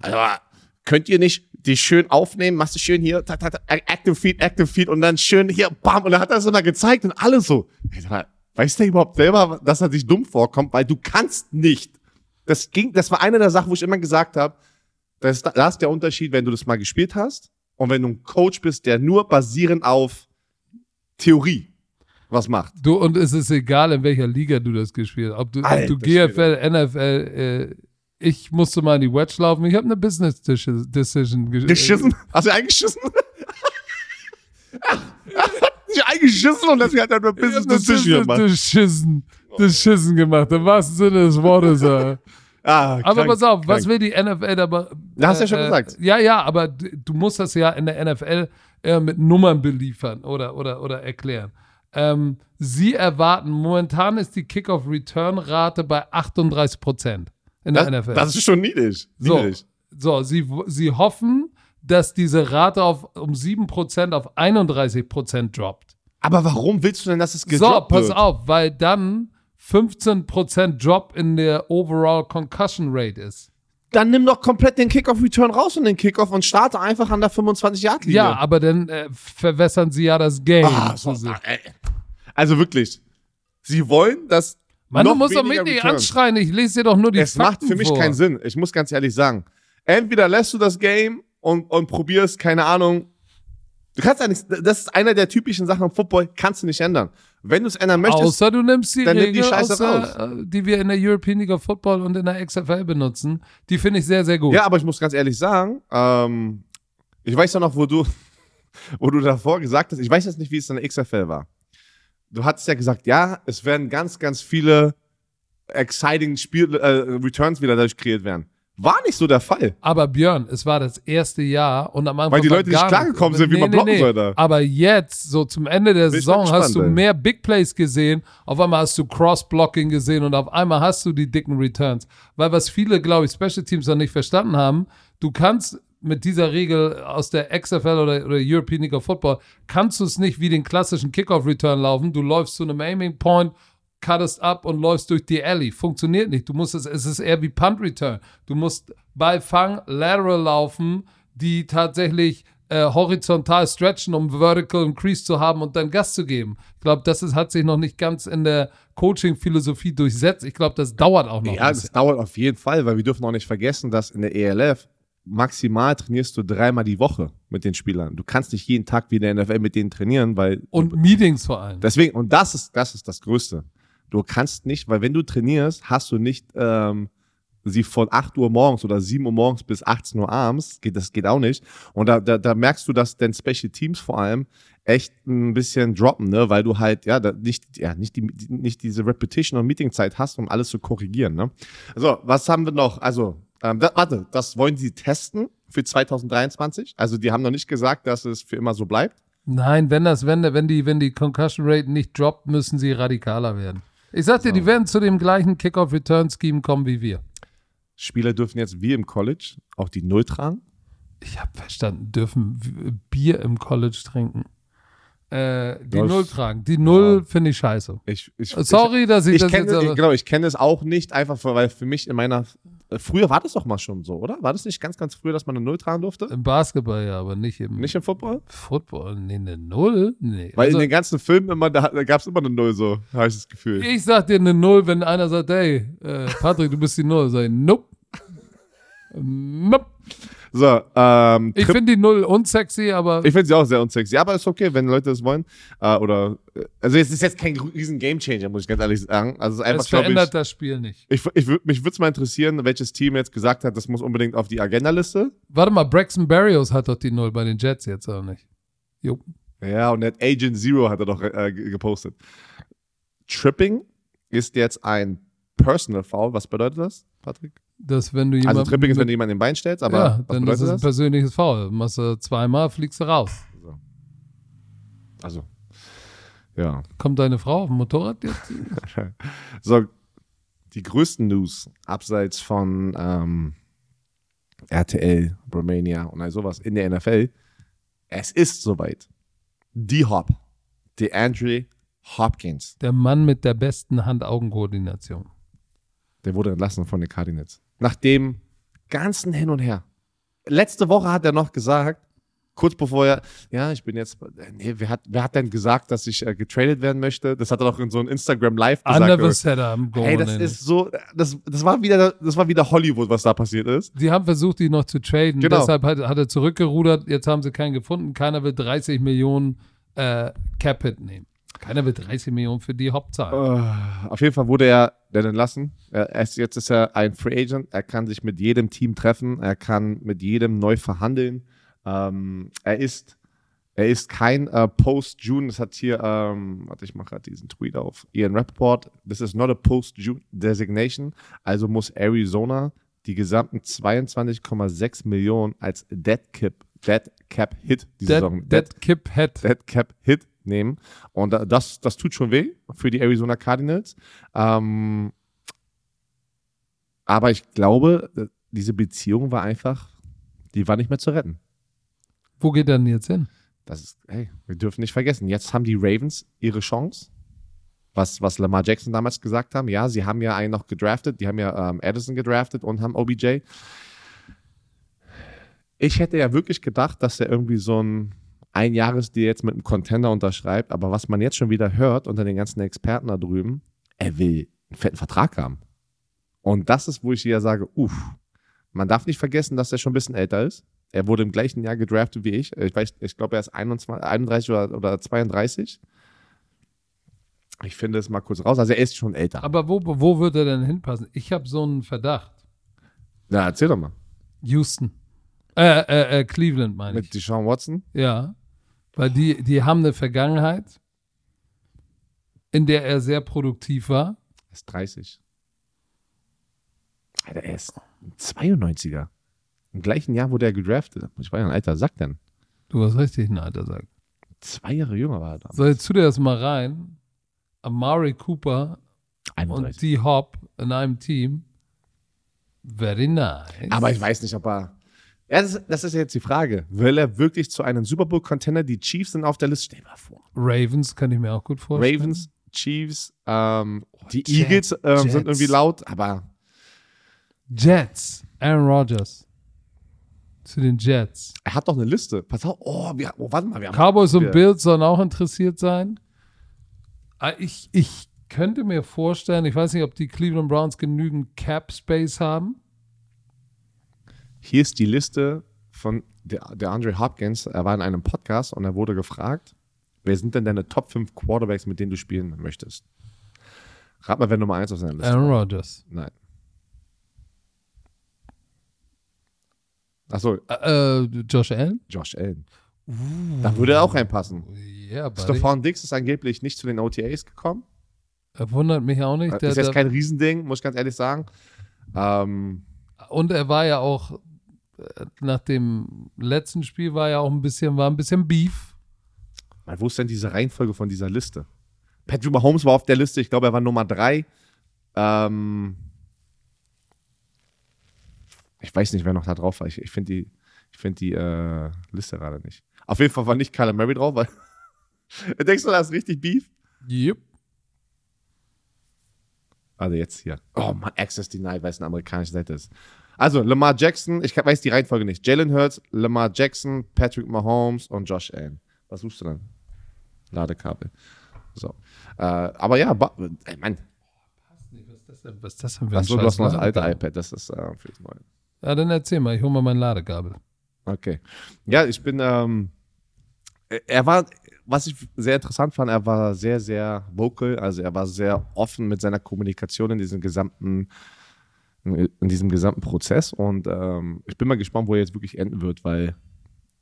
also, könnt ihr nicht die schön aufnehmen, machst du schön hier, ta, ta, ta, Active Feed, Active Feed und dann schön hier, bam, und dann hat er so mal gezeigt und alles so. Weiß der überhaupt selber, dass er sich dumm vorkommt? Weil du kannst nicht. Das ging, das war eine der Sachen, wo ich immer gesagt habe, das, da ist der Unterschied, wenn du das mal gespielt hast und wenn du ein Coach bist, der nur basierend auf Theorie was macht. Du, und es ist egal, in welcher Liga du das gespielt hast. Ob du, ob Alter du GFL, NFL, äh, ich musste mal in die Wedge laufen. Ich habe eine Business Deci- Decision gesch- Geschissen? Hast du eingeschissen? sich eingeschissen und deswegen hat er nur Ich Business eine Decision gemacht. Decision, Decision gemacht, im wahrsten Sinne des Wortes. Äh. Ah, Aber krank, pass auf, was krank. will die NFL dabei? Da hast du ja schon gesagt. Ja, ja, aber du musst das ja in der NFL äh, mit Nummern beliefern oder, oder, oder erklären. Ähm, sie erwarten, momentan ist die Kickoff-Return-Rate bei 38 Prozent in der das, NFL. das ist schon niedrig. so, niedrig. so sie, sie hoffen, dass diese Rate auf, um 7 Prozent auf 31 Prozent droppt. Aber warum willst du denn, dass es So, gedroppt pass wird? auf, weil dann 15% Drop in der Overall Concussion Rate ist. Dann nimm doch komplett den Kickoff-Return raus und den Kickoff und starte einfach an der 25-Yard-Linie. Ja, aber dann äh, verwässern sie ja das Game. Ah, so, ey. Also wirklich. Sie wollen, dass. Mann, du musst doch mich nicht anschreien, ich lese dir doch nur die Es Fakten macht für mich vor. keinen Sinn. Ich muss ganz ehrlich sagen. Entweder lässt du das Game und, und probierst, keine Ahnung. Du kannst ja nicht, das ist einer der typischen Sachen im Football, kannst du nicht ändern. Wenn du es ändern möchtest, Außer du nimmst die dann nimm die Regel, Scheiße aus der, äh, die wir in der European League of Football und in der XFL benutzen. Die finde ich sehr, sehr gut. Ja, aber ich muss ganz ehrlich sagen, ähm, ich weiß ja noch, wo du, wo du davor gesagt hast, ich weiß jetzt nicht, wie es in der XFL war. Du hattest ja gesagt, ja, es werden ganz, ganz viele exciting Spiel, äh, Returns wieder dadurch kreiert werden. War nicht so der Fall. Aber Björn, es war das erste Jahr und am Anfang Weil die Leute nicht klargekommen sind, wie man blocken soll da. Aber jetzt, so zum Ende der Bin Saison, mal hast gespannt, du ey. mehr Big Plays gesehen. Auf einmal hast du Cross-Blocking gesehen und auf einmal hast du die dicken Returns. Weil was viele, glaube ich, Special Teams noch nicht verstanden haben, du kannst mit dieser Regel aus der XFL oder, oder European League of Football, kannst du es nicht wie den klassischen Kickoff-Return laufen. Du läufst zu einem Aiming Point cuttest ab und läufst durch die Alley. Funktioniert nicht. Du musst es, es ist eher wie Punt Return. Du musst bei Fang lateral laufen, die tatsächlich äh, horizontal stretchen, um Vertical Increase zu haben und dann Gas zu geben. Ich glaube, das ist, hat sich noch nicht ganz in der Coaching-Philosophie durchsetzt. Ich glaube, das dauert auch noch. Ja, das dauert auf jeden Fall, weil wir dürfen auch nicht vergessen, dass in der ELF maximal trainierst du dreimal die Woche mit den Spielern. Du kannst nicht jeden Tag wie in der NFL mit denen trainieren, weil Und Meetings vor allem. deswegen und das ist das ist das Größte. Du kannst nicht, weil wenn du trainierst, hast du nicht ähm, sie von 8 Uhr morgens oder 7 Uhr morgens bis 18 Uhr abends, geht, das geht auch nicht. Und da, da, da merkst du, dass denn Special Teams vor allem echt ein bisschen droppen, ne? weil du halt ja da nicht, ja, nicht, die, nicht diese Repetition und Meetingzeit hast, um alles zu korrigieren. Ne? So, was haben wir noch? Also, ähm, da, warte, das wollen sie testen für 2023. Also, die haben noch nicht gesagt, dass es für immer so bleibt. Nein, wenn das, wenn, wenn die, wenn die Concussion Rate nicht droppt, müssen sie radikaler werden. Ich sag dir, die werden zu dem gleichen Kickoff-Return-Scheme kommen wie wir. Spieler dürfen jetzt wie im College auch die Null tragen. Ich habe verstanden, dürfen Bier im College trinken. Äh, die Null tragen. Die Null finde ich scheiße. Ich, ich, Sorry, dass ich, ich, ich das kenne, jetzt aber, genau, ich kenne es auch nicht, einfach weil für mich in meiner, früher war das doch mal schon so, oder? War das nicht ganz, ganz früher, dass man eine Null tragen durfte? im Basketball ja, aber nicht im Nicht im Football? Football. Nee, eine Null? Nee. Weil Also, in den ganzen Filmen immer, da, da gab es immer eine Null so, habe ich das Gefühl. ich sag dir eine Null, wenn einer sagt, hey, äh, Patrick, du bist die Null. Sag ich, nope. nope. So, ähm, Ich finde die Null unsexy, aber ich finde sie auch sehr unsexy, aber ist okay, wenn Leute das wollen. Äh, oder, äh, also es ist jetzt kein riesen Gamechanger, muss ich ganz ehrlich sagen. Also es ist einfach, es verändert ich, das Spiel nicht. ich, ich mich würde es mal interessieren, welches Team jetzt gesagt hat, das muss unbedingt auf die Agenda-Liste. Warte mal, Braxton Berrios hat doch die Null bei den Jets jetzt, oder nicht? Jo. Ja, und der Agent Zero hat er doch äh, ge- gepostet. Tripping ist jetzt ein Personal Foul. Was bedeutet das, Patrick? Dass wenn du Also jemanden Tripping ist, wenn du jemanden im Bein stellst, aber ja, dann ist es ein persönliches Foul. Machst du zweimal, fliegst du raus. Also, ja. Kommt deine Frau auf dem Motorrad jetzt? So, die größten News abseits von ähm, RTL, Romania und all sowas in der NFL. Es ist soweit. Die Hop, DeAndre Hopkins, Der Mann mit der besten Hand-Augen-Koordination. der wurde entlassen von den Cardinals. Nach dem ganzen Hin und Her. Letzte Woche hat er noch gesagt, kurz bevor er, ja, ich bin jetzt, nee, wer hat, wer hat denn gesagt, dass ich äh, getradet werden möchte? Das hat er doch in so einem Instagram Live gesagt. never said I'm going Hey, das in. ist so, das, das war wieder, das war wieder Hollywood, was da passiert ist. Die haben versucht, die noch zu traden. Genau. Deshalb hat, hat er zurückgerudert. Jetzt haben sie keinen gefunden. Keiner will 30 Millionen äh, Cap-Hit nehmen. Keiner will 30 Millionen für die zahlen. Äh, auf jeden Fall wurde er dann entlassen. Er, ist, jetzt ist er ein Free Agent. Er kann sich mit jedem Team treffen. Er kann mit jedem neu verhandeln. Ähm, er ist, er ist kein äh, Post-June. Das hat hier, ähm, warte, ich mache gerade diesen Tweet auf. Ian Rappaport. This is not a Post-June Designation. Also muss Arizona die gesamten 22,6 Millionen als Dead Cap, Dead Cap Hit diese Dead, Saison. Dead Kip Head. Dead Cap Hit nehmen. Und da- das, das tut schon weh für die Arizona Cardinals. Ähm, aber ich glaube, diese Beziehung war einfach, die war nicht mehr zu retten. Wo geht er denn jetzt hin? Das ist, hey, wir dürfen nicht vergessen. Jetzt haben die Ravens ihre Chance. Was, was Lamar Jackson damals gesagt haben. Ja, sie haben ja einen noch gedraftet. Die haben ja ähm, Addison gedraftet und haben OBJ. Ich hätte ja wirklich gedacht, dass er irgendwie so ein Einjahresdeal jetzt mit einem Contender unterschreibt. Aber was man jetzt schon wieder hört unter den ganzen Experten da drüben, er will einen fetten Vertrag haben. Und das ist, wo ich ja sage, uff, man darf nicht vergessen, dass er schon ein bisschen älter ist. Er wurde im gleichen Jahr gedraftet wie ich. Ich weiß, ich glaube, er ist 21, 31 oder, oder 32. Ich finde es mal kurz raus. Also er ist schon älter. Aber wo, wo wird er denn hinpassen? Ich habe so einen Verdacht. Na, erzähl doch mal. Houston. Äh, äh, äh, Cleveland meine Mit ich. Deshaun Watson. Ja. Weil die, die haben eine Vergangenheit, in der er sehr produktiv war. Er ist 30. Alter, er ist ein 92er. Im gleichen Jahr wurde er gedraftet. Ich war ja ein alter Sack dann. Du hast richtig ein Alter sagt. Zwei Jahre jünger war er da. So, jetzt tu dir das mal rein. Amari Cooper und 31. D Hop in einem Team. Very nice. Aber ich weiß nicht, ob er. Ja, das, das ist jetzt die Frage. Will er wirklich zu einem Super Bowl-Contender? Die Chiefs sind auf der Liste. Stell dir mal vor. Ravens kann ich mir auch gut vorstellen. Ravens, Chiefs, ähm, die Jets, Eagles ähm, sind irgendwie laut, aber Jets. Aaron Rodgers. Zu den Jets. er hat doch eine Liste. Pass auf, oh, wir, oh warte mal, wir haben Cowboys und Bills sollen auch interessiert sein. Ah, Ich, ich könnte mir vorstellen, ich weiß nicht, ob die Cleveland Browns genügend Cap Space haben. Hier ist die Liste von der, der Andre Hopkins. Er war in einem Podcast und er wurde gefragt, wer sind denn deine Top 5 Quarterbacks, mit denen du spielen möchtest? Rat mal, wer Nummer 1 auf seiner Liste Aaron. Rodgers. Nein. Achso, Äh, äh, Josh Allen? Josh Allen. Da würde er auch reinpassen. Ja, buddy. Stefan Dix ist angeblich nicht zu den OTAs gekommen. Er wundert mich auch nicht. Der, ist jetzt kein Riesending, muss ich ganz ehrlich sagen. Ähm, und er war ja auch äh, nach dem letzten Spiel war ja auch ein bisschen, war ein bisschen Beef. Wo ist denn diese Reihenfolge von dieser Liste? Patrick Mahomes war auf der Liste, ich glaube, er war Nummer drei. Ähm, ich weiß nicht, wer noch da drauf war. Ich, ich finde die, ich find die äh, Liste gerade nicht. Auf jeden Fall war nicht Kyler Murray drauf, weil. Denkst du, da ist richtig Beef? Yep. Also jetzt hier. Oh Mann, Access Denied, weil es eine amerikanische Seite ist. Also Lamar Jackson, ich weiß die Reihenfolge nicht. Jalen Hurts, Lamar Jackson, Patrick Mahomes und Josh Allen. Was suchst du dann? Ladekabel. So. Äh, aber ja, ba äh, Mann, Was ist das denn, was ist das denn für ein Achso, du hast noch das alte iPad, das ist äh, für das neue. Ja, dann erzähl mal, ich hole mal mein Ladekabel. Okay. Ja, ich bin, ähm, er war, was ich sehr interessant fand, er war sehr, sehr vocal, also er war sehr offen mit seiner Kommunikation in diesem gesamten, in diesem gesamten Prozess und ähm, ich bin mal gespannt, wo er jetzt wirklich enden wird, weil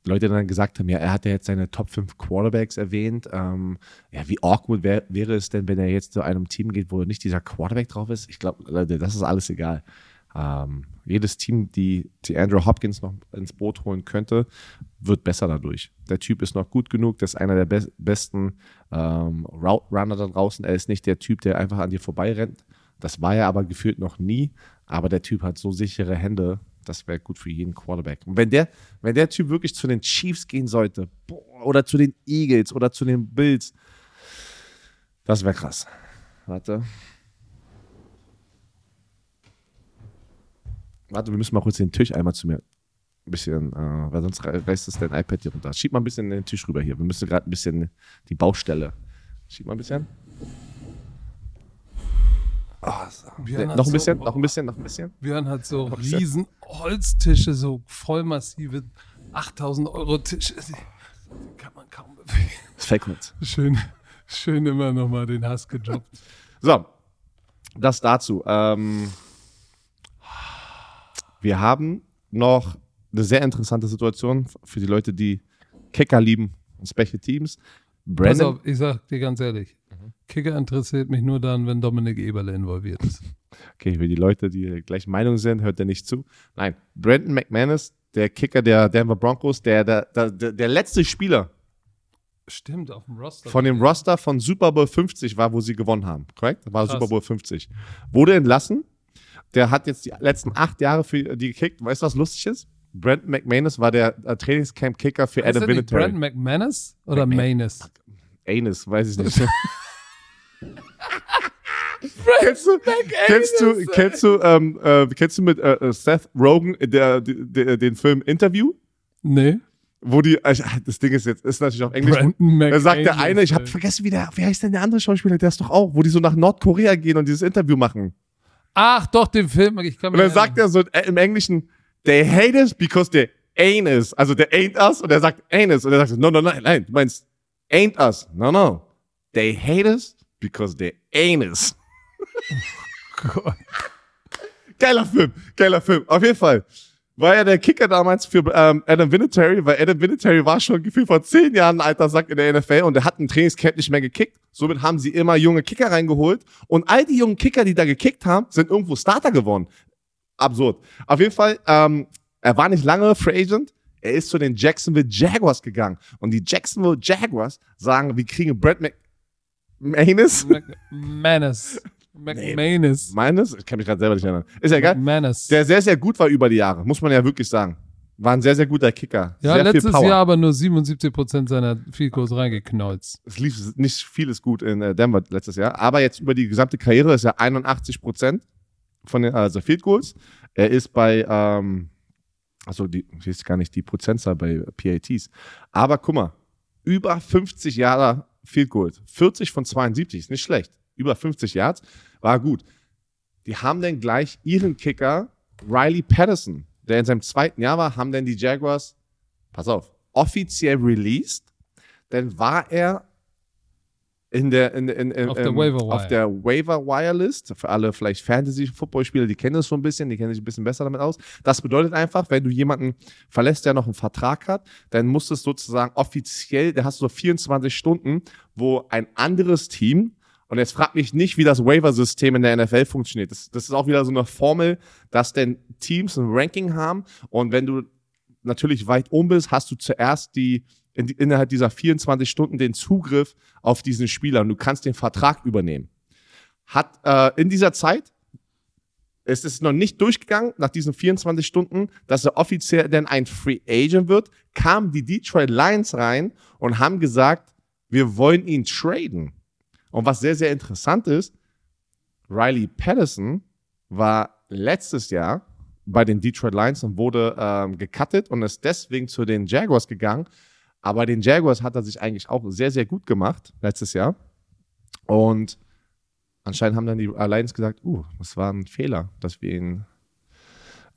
Leute dann gesagt haben, ja, er hat ja jetzt seine Top 5 Quarterbacks erwähnt. Ähm, ja, wie awkward wär, wäre es denn, wenn er jetzt zu einem Team geht, wo nicht dieser Quarterback drauf ist? Ich glaube, Leute, das ist alles egal. Ähm, jedes Team, die, die Andrew Hopkins noch ins Boot holen könnte, wird besser dadurch. Der Typ ist noch gut genug, das ist einer der be besten ähm, Route Runner da draußen. Er ist nicht der Typ, der einfach an dir vorbeirennt. Das war er aber gefühlt noch nie. Aber der Typ hat so sichere Hände, das wäre gut für jeden Quarterback. Und wenn der, wenn der Typ wirklich zu den Chiefs gehen sollte, boah, oder zu den Eagles oder zu den Bills, das wäre krass. Warte. Warte, wir müssen mal kurz den Tisch einmal zu mir. Ein bisschen, äh, weil sonst rei- reißt es dein iPad hier runter. Schieb mal ein bisschen den Tisch rüber hier. Wir müssen gerade ein bisschen die Baustelle. Schieb mal ein bisschen. Ah, so. Hat noch ein so- bisschen, noch ein bisschen, noch ein bisschen. Björn hat so bisschen. riesen Holztische, so vollmassive 8000 Euro Tische. Die kann man kaum bewegen. Das Fake Schön, schön immer nochmal den Hass gedroppt. So, das dazu. Ähm, wir haben noch eine sehr interessante Situation für die Leute, die Kicker lieben und Special Teams. Pass Brandon, auf, ich sag dir ganz ehrlich, Kicker interessiert mich nur dann, wenn Dominik Eberle involviert ist. okay, für die Leute, die der gleichen Meinung sind, hört er nicht zu. Nein, Brandon McManus, der Kicker der Denver Broncos, der, der, der, der, letzte Spieler Stimmt, auf dem Roster. von dem Roster von Super Bowl 50 war, wo sie gewonnen haben. Korrekt? War Krass. Super Bowl 50. Wurde entlassen. Der hat jetzt die letzten acht Jahre für die gekickt. Weißt du, was lustig ist? Brandon McManus war der äh, Trainingscamp-Kicker für ist Adam Vinatieri. Brandon McManus oder McMahon. Manus? Anus, weiß ich nicht. kennst du, kennst du, kennst du, ähm, äh, kennst du mit äh, äh, Seth Rogen der, der, der, den Film Interview? Nee. Wo die, äh, das Ding ist jetzt, ist natürlich auf Englisch. Da sagt der eine, ich habe vergessen, wie der, wie heißt denn der andere Schauspieler, der ist doch auch, wo die so nach Nordkorea gehen und dieses Interview machen. Ach, doch, den Film. Ich kann Und dann sagt er so äh, im Englischen, they hate us because they ain't us. Also der ain't us und er sagt ain't us. Und er sagt, no, no, nein, nein, du meinst ain't us. No, no. They hate us because they ain't us. Gott. Geiler Film, geiler Film. Auf jeden Fall war er der Kicker damals für ähm, Adam Vinatieri, weil Adam Vinatieri war schon gefühlt vor zehn Jahren ein alter Sack in der NFL und er hat ein Trainingscamp nicht mehr gekickt. Somit haben sie immer junge Kicker reingeholt und all die jungen Kicker, die da gekickt haben, sind irgendwo Starter geworden. Absurd. Auf jeden Fall, ähm, er war nicht lange Free Agent. Er ist zu den Jacksonville Jaguars gegangen. Und die Jacksonville Jaguars sagen, wir kriegen Brad McManus. McManus. McManus. Meines? Ich kann mich gerade selber nicht erinnern. Ist ja egal. McManus. Der sehr, sehr gut war über die Jahre, muss man ja wirklich sagen. War ein sehr, sehr guter Kicker. Ja, sehr letztes. Jahr aber nur 77% seiner Field Goals reingeknolzt. Es lief nicht vieles gut in äh, Denver letztes Jahr, aber jetzt über die gesamte Karriere ist er 81 Prozent von den also Field Goals. Er ist bei, ähm, also die, ich weiß gar nicht die Prozentzahl bei PATs, aber guck mal, über 50 Jahre Field Goals, 40 von 72, ist nicht schlecht. Über 50 Yards, war gut. Die haben dann gleich ihren Kicker, Riley Patterson, der in seinem zweiten Jahr war, haben dann die Jaguars, pass auf, offiziell released. Dann war er in der, in, in, in, Auf der ähm, Waiver Wire. auf der Waiver Wire List. Für alle vielleicht Fantasy-Football-Spieler, die kennen das schon ein bisschen, die kennen sich ein bisschen besser damit aus. Das bedeutet einfach, wenn du jemanden verlässt, der noch einen Vertrag hat, dann muss es sozusagen offiziell, da hast du so 24 Stunden, wo ein anderes Team und jetzt frag mich nicht, wie das Waiver-System in der NFL funktioniert. Das, das ist auch wieder so eine Formel, dass denn Teams ein Ranking haben und wenn du natürlich weit oben bist, hast du zuerst die, in, innerhalb dieser 24 Stunden den Zugriff auf diesen Spieler und du kannst den Vertrag übernehmen. Hat äh, in dieser Zeit es ist noch nicht durchgegangen, nach diesen 24 Stunden, dass er offiziell dann ein Free Agent wird, kamen die Detroit Lions rein und haben gesagt, wir wollen ihn traden. Und was sehr, sehr interessant ist, Riley Patterson war letztes Jahr bei den Detroit Lions und wurde ähm, gecuttet und ist deswegen zu den Jaguars gegangen. Aber den Jaguars hat er sich eigentlich auch sehr, sehr gut gemacht letztes Jahr. Und anscheinend haben dann die Lions gesagt, uh, das war ein Fehler, dass wir ihn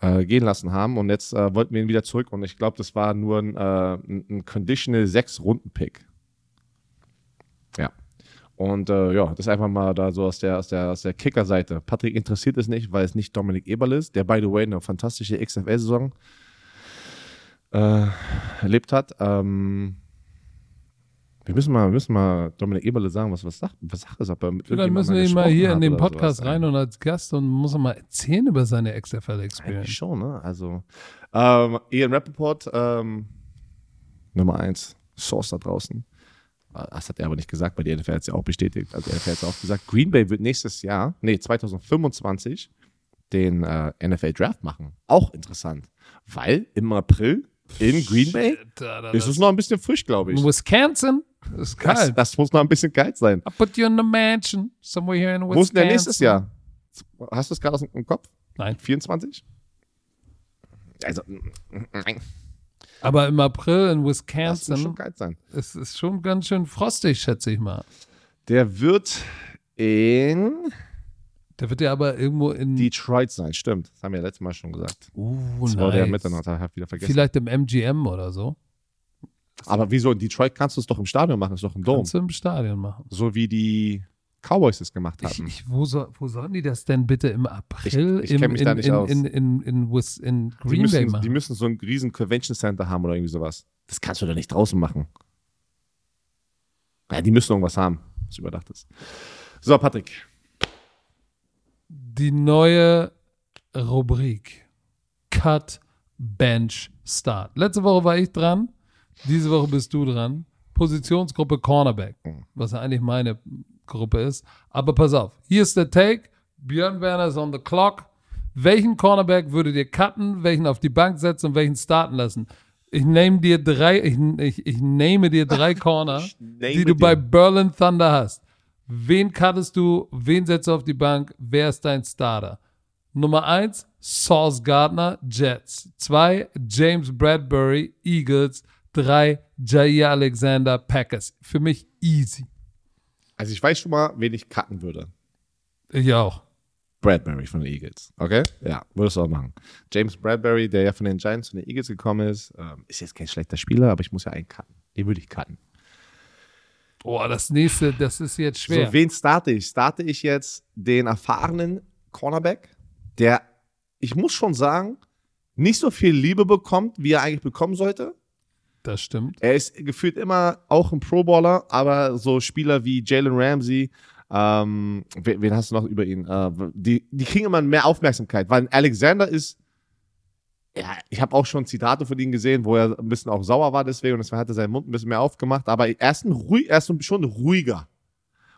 äh, gehen lassen haben. Und jetzt äh, wollten wir ihn wieder zurück. Und ich glaube, das war nur ein, äh, ein Conditional Sechs-Runden-Pick. Ja. Und äh, ja, das ist einfach mal da so aus der, aus der, aus der Kicker-Seite. Patrick interessiert es nicht, weil es nicht Dominik Eberl ist, der, by the way, eine fantastische XFL-Saison äh, erlebt hat. Ähm, wir müssen mal, wir müssen mal Dominik Eberle sagen, was, was, Sache, was Sache ist. Ob er mit müssen wir ihn mal hier in den Podcast rein und als Gast und muss er mal erzählen über seine Eigentlich XFL-Experience. schon, ne? Also, ähm, Ian Rappaport, ähm, Nummer eins, Source da draußen. Das hat er aber nicht gesagt, weil die NFL hat es ja auch bestätigt. Also, die NFL hat es auch gesagt, Green Bay wird nächstes Jahr, nee, 2025, den äh, NFL Draft machen. Auch interessant. Weil im April in Green Bay ist es noch ein bisschen frisch, glaube ich. in Wisconsin? Das ist Das, kalt. das muss noch ein bisschen kalt sein. I put you in the mansion somewhere here in Wisconsin. Wo ist denn der nächstes Jahr? Hast du es gerade aus dem Kopf? Nein. 24? Also, nein. Aber im April in Das muss schon Wisconsin kalt sein. ist es schon ganz schön frostig, schätze ich mal. Der wird in Der wird ja aber irgendwo in. Detroit sein, stimmt. Das haben wir ja letztes Mal schon gesagt. uh, Das war der nice. Mitternacht, hab wieder vergessen. Vielleicht im MGM oder so. Aber wieso in Detroit kannst du es doch im Stadion machen? ist doch ein Dom. Kannst du im Stadion machen. So wie die Cowboys es gemacht Ich, hatten. ich, wo, soll, wo sollen die das denn bitte im April Ich- ich im, mich in, da nicht in, aus. in, in, in, Wis- in die, Green Bay müssen, machen? die müssen so ein riesen Convention Center haben oder irgendwie sowas. Das kannst du doch nicht draußen machen. Ja, die müssen irgendwas haben, was überdacht ist. So, Patrick. Die neue Rubrik Cut, Bench, Start. Letzte Woche war ich dran, diese Woche bist du dran. Positionsgruppe Cornerback, was ja eigentlich meine Gruppe ist. Aber pass auf, hier ist der Take. Björn Werner ist on the clock. Welchen Cornerback würdet ihr cutten, welchen auf die Bank setzen und welchen starten lassen? Ich nehme dir drei, ich, ich, ich nehme dir drei Corner, die du dir. bei Berlin Thunder hast. Wen cuttest du? Wen setzt du auf die Bank? Wer ist dein Starter? Nummer eins, Sauce Gardner, Jets. Zwei, James Bradbury, Eagles. Drei, Jair Alexander, Packers. Für mich easy. Also ich weiß schon mal, wen ich cutten würde. Ich auch. Bradbury von den Eagles. Okay? Ja, würdest du auch machen. James Bradbury, der ja von den Giants zu den Eagles gekommen ist, ähm, ist jetzt kein schlechter Spieler, aber ich muss ja einen cutten. Den würde ich cutten. Boah, das nächste, das ist jetzt schwer. So, wen starte ich? Starte ich jetzt den erfahrenen Cornerback, der, ich muss schon sagen, nicht so viel Liebe bekommt, wie er eigentlich bekommen sollte. das stimmt. Er ist gefühlt immer auch ein Pro-Baller, aber so Spieler wie Jalen Ramsey, ähm, wen, wen hast du noch über ihn? Äh, die, die kriegen immer mehr Aufmerksamkeit, weil Alexander ist, ja, ich habe auch schon Zitate von ihm gesehen, wo er ein bisschen auch sauer war deswegen und deswegen hat er seinen Mund ein bisschen mehr aufgemacht, aber er ist, ein ruhig, er ist schon ruhiger.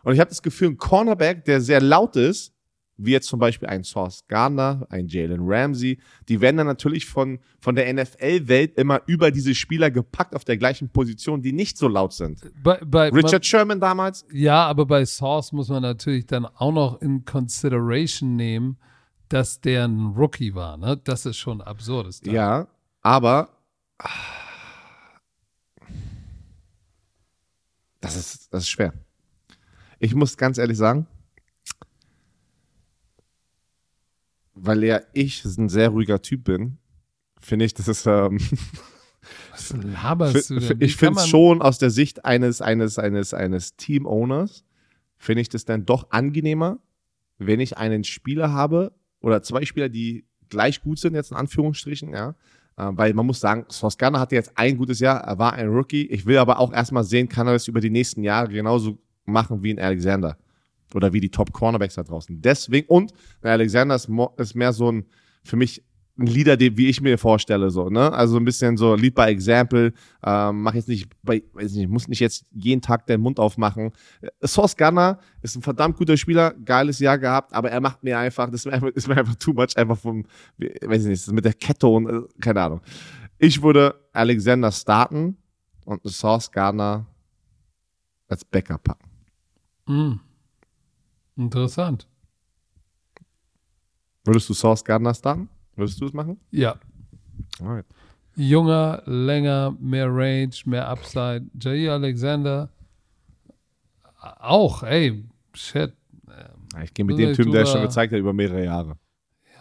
Und ich habe das Gefühl, ein Cornerback, der sehr laut ist, wie jetzt zum Beispiel ein Source Gardner, ein Jalen Ramsey, die werden dann natürlich von, von der NFL-Welt immer über diese Spieler gepackt auf der gleichen Position, die nicht so laut sind. Bei, bei, Richard Sherman damals, Ja, aber bei Source muss man natürlich dann auch noch in Consideration nehmen, dass der ein Rookie war. Ne? Das ist schon absurdes. da. ja, aber das ist, das ist schwer. Ich muss ganz ehrlich sagen, weil ja ich ein sehr ruhiger Typ bin, finde ich, das ist ähm, Was laberst du denn? Wie ich finde es schon aus der Sicht eines, eines, eines, eines Team-Owners, finde ich das dann doch angenehmer, wenn ich einen Spieler habe oder zwei Spieler, die gleich gut sind, jetzt in Anführungsstrichen, ja. Äh, Weil man muss sagen, Gardner hatte jetzt ein gutes Jahr, er war ein Rookie. Ich will aber auch erstmal sehen, kann er das über die nächsten Jahre genauso machen wie ein Alexander. Oder wie die Top Cornerbacks da draußen. Deswegen, und der Alexander ist, ist mehr so ein, für mich, ein Leader, den, wie ich mir vorstelle, so, ne? Also ein bisschen so Lead by Example, ähm, mach jetzt nicht, bei, weiß nicht, muss nicht jetzt jeden Tag den Mund aufmachen. Äh, Sauce Gunner ist ein verdammt guter Spieler, geiles Jahr gehabt, aber er macht mir einfach, das ist mir einfach, ist mir einfach too much, einfach vom, weiß ich nicht, mit der Kette und, äh, keine Ahnung. Ich würde Alexander starten und Sauce Gardner als Backup packen. Hm. Interessant. Würdest du Sauce Gardner starten? Würdest du es machen? Ja. Alright. Junger, länger, mehr Range, mehr Upside. Jair Alexander auch, ey, shit. Ich gehe mit dem Typen, der schon gezeigt hat über mehrere Jahre.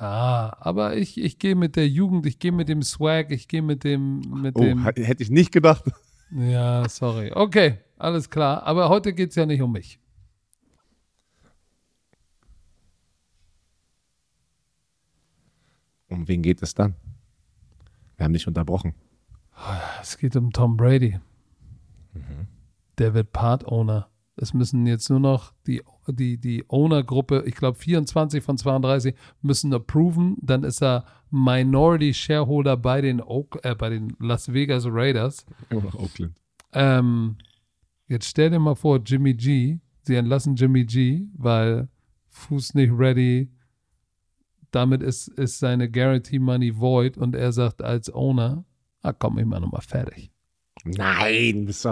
Ja, aber ich, ich gehe mit der Jugend, ich gehe mit dem Swag, ich gehe mit dem, mit Oh, dem. hätte ich nicht gedacht. Ja, sorry. Okay, alles klar. Aber heute geht es ja nicht um mich. Um wen geht es dann? Wir haben dich unterbrochen. Es geht um Tom Brady. Der wird Part-Owner. Es müssen jetzt nur noch die, die, die Owner-Gruppe, ich glaube 24 von 32, müssen approven. Dann ist er Minority Shareholder bei den, Oak, äh, bei den Las Vegas Raiders. Immer noch Oakland. Ähm, jetzt stell dir mal vor, Jimmy G, sie entlassen Jimmy G, weil Fuß nicht ready, damit ist, ist seine Guarantee Money void und er sagt als Owner, ah komm, ich mach nochmal fertig. Nein, das,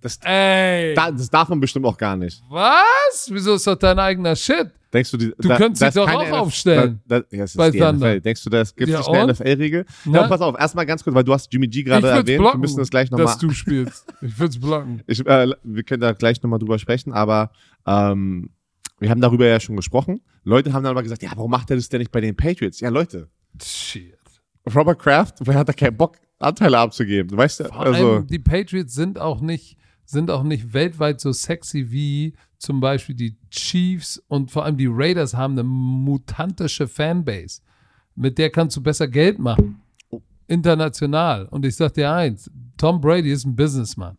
das, Ey! da- das darf man bestimmt auch gar nicht. was? Wieso ist das dein eigener Shit? Denkst du, die, Du könntest dich doch auch aufstellen. Da, da, ja, es ist Bei die Thunder. NFL. Denkst du, das gibt Ja, es eine? NFL-Regel? Ja, pass auf, erstmal ganz kurz, weil du hast Jimmy G gerade erwähnt. blocken, wir müssen das gleich nochmal. Dass du spielst. Ich würde es blocken. Ich, äh, wir können da gleich nochmal drüber sprechen, aber ähm, wir haben darüber ja schon gesprochen. Leute haben dann aber gesagt, ja, warum macht er das denn nicht bei den Patriots? Ja, Leute, Shit. Robert Kraft, wer hat da keinen Bock, Anteile abzugeben? Du weißt Vor also. die Patriots sind auch nicht, sind auch nicht weltweit so sexy wie zum Beispiel die Chiefs und vor allem die Raiders haben eine mutantische Fanbase. Mit der kannst du besser Geld machen. International. Und ich sag dir eins, Tom Brady ist ein Businessman.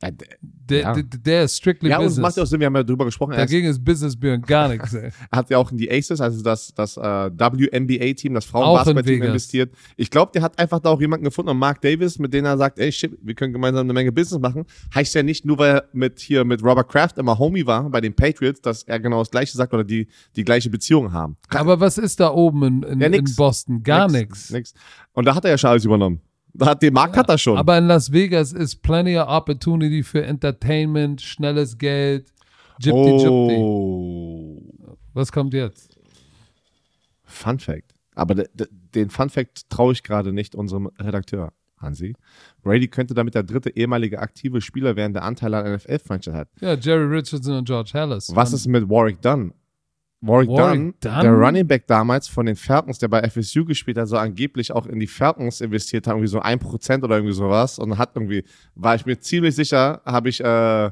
Ja, Der, Ja. der, der ist strictly ja, und es Business. macht ja auch Sinn, wir haben ja drüber gesprochen. Dagegen ist Business Björn gar nichts. Ey. Er hat ja auch in die Aces, also das, das äh, WNBA-Team, das Frauenbasketball-Team Vegas. investiert. Ich glaube, der hat einfach da auch jemanden gefunden, und Mark Davis, mit dem er sagt, ey, shit, wir können gemeinsam eine Menge Business machen. Heißt ja nicht nur, weil er mit hier mit Robert Kraft immer Homie war bei den Patriots, dass er genau das Gleiche sagt oder die die gleiche Beziehung haben. Aber was ist da oben in, in, Ja, in. Boston? Gar nichts. Und da hat er ja schon alles übernommen. Hat den Markt hat er schon. Aber in Las Vegas ist plenty of opportunity für Entertainment, schnelles Geld. Gypty. oh. Was kommt jetzt? Fun Fact. Aber de, de, den Fun Fact traue ich gerade nicht unserem Redakteur, Hansi. Brady könnte damit der dritte ehemalige aktive Spieler werden, der Anteile an NFL-Franchise hat. Ja, Jerry Richardson und George Hallis. Was ist mit Warwick Dunn? Warwick, Warwick Dunn, Dunn? der Running Back damals von den Falcons, der bei FSU gespielt hat, soll angeblich auch in die Falcons investiert haben, irgendwie so ein Prozent oder irgendwie sowas. Und hat irgendwie, war ich mir ziemlich sicher, habe ich äh,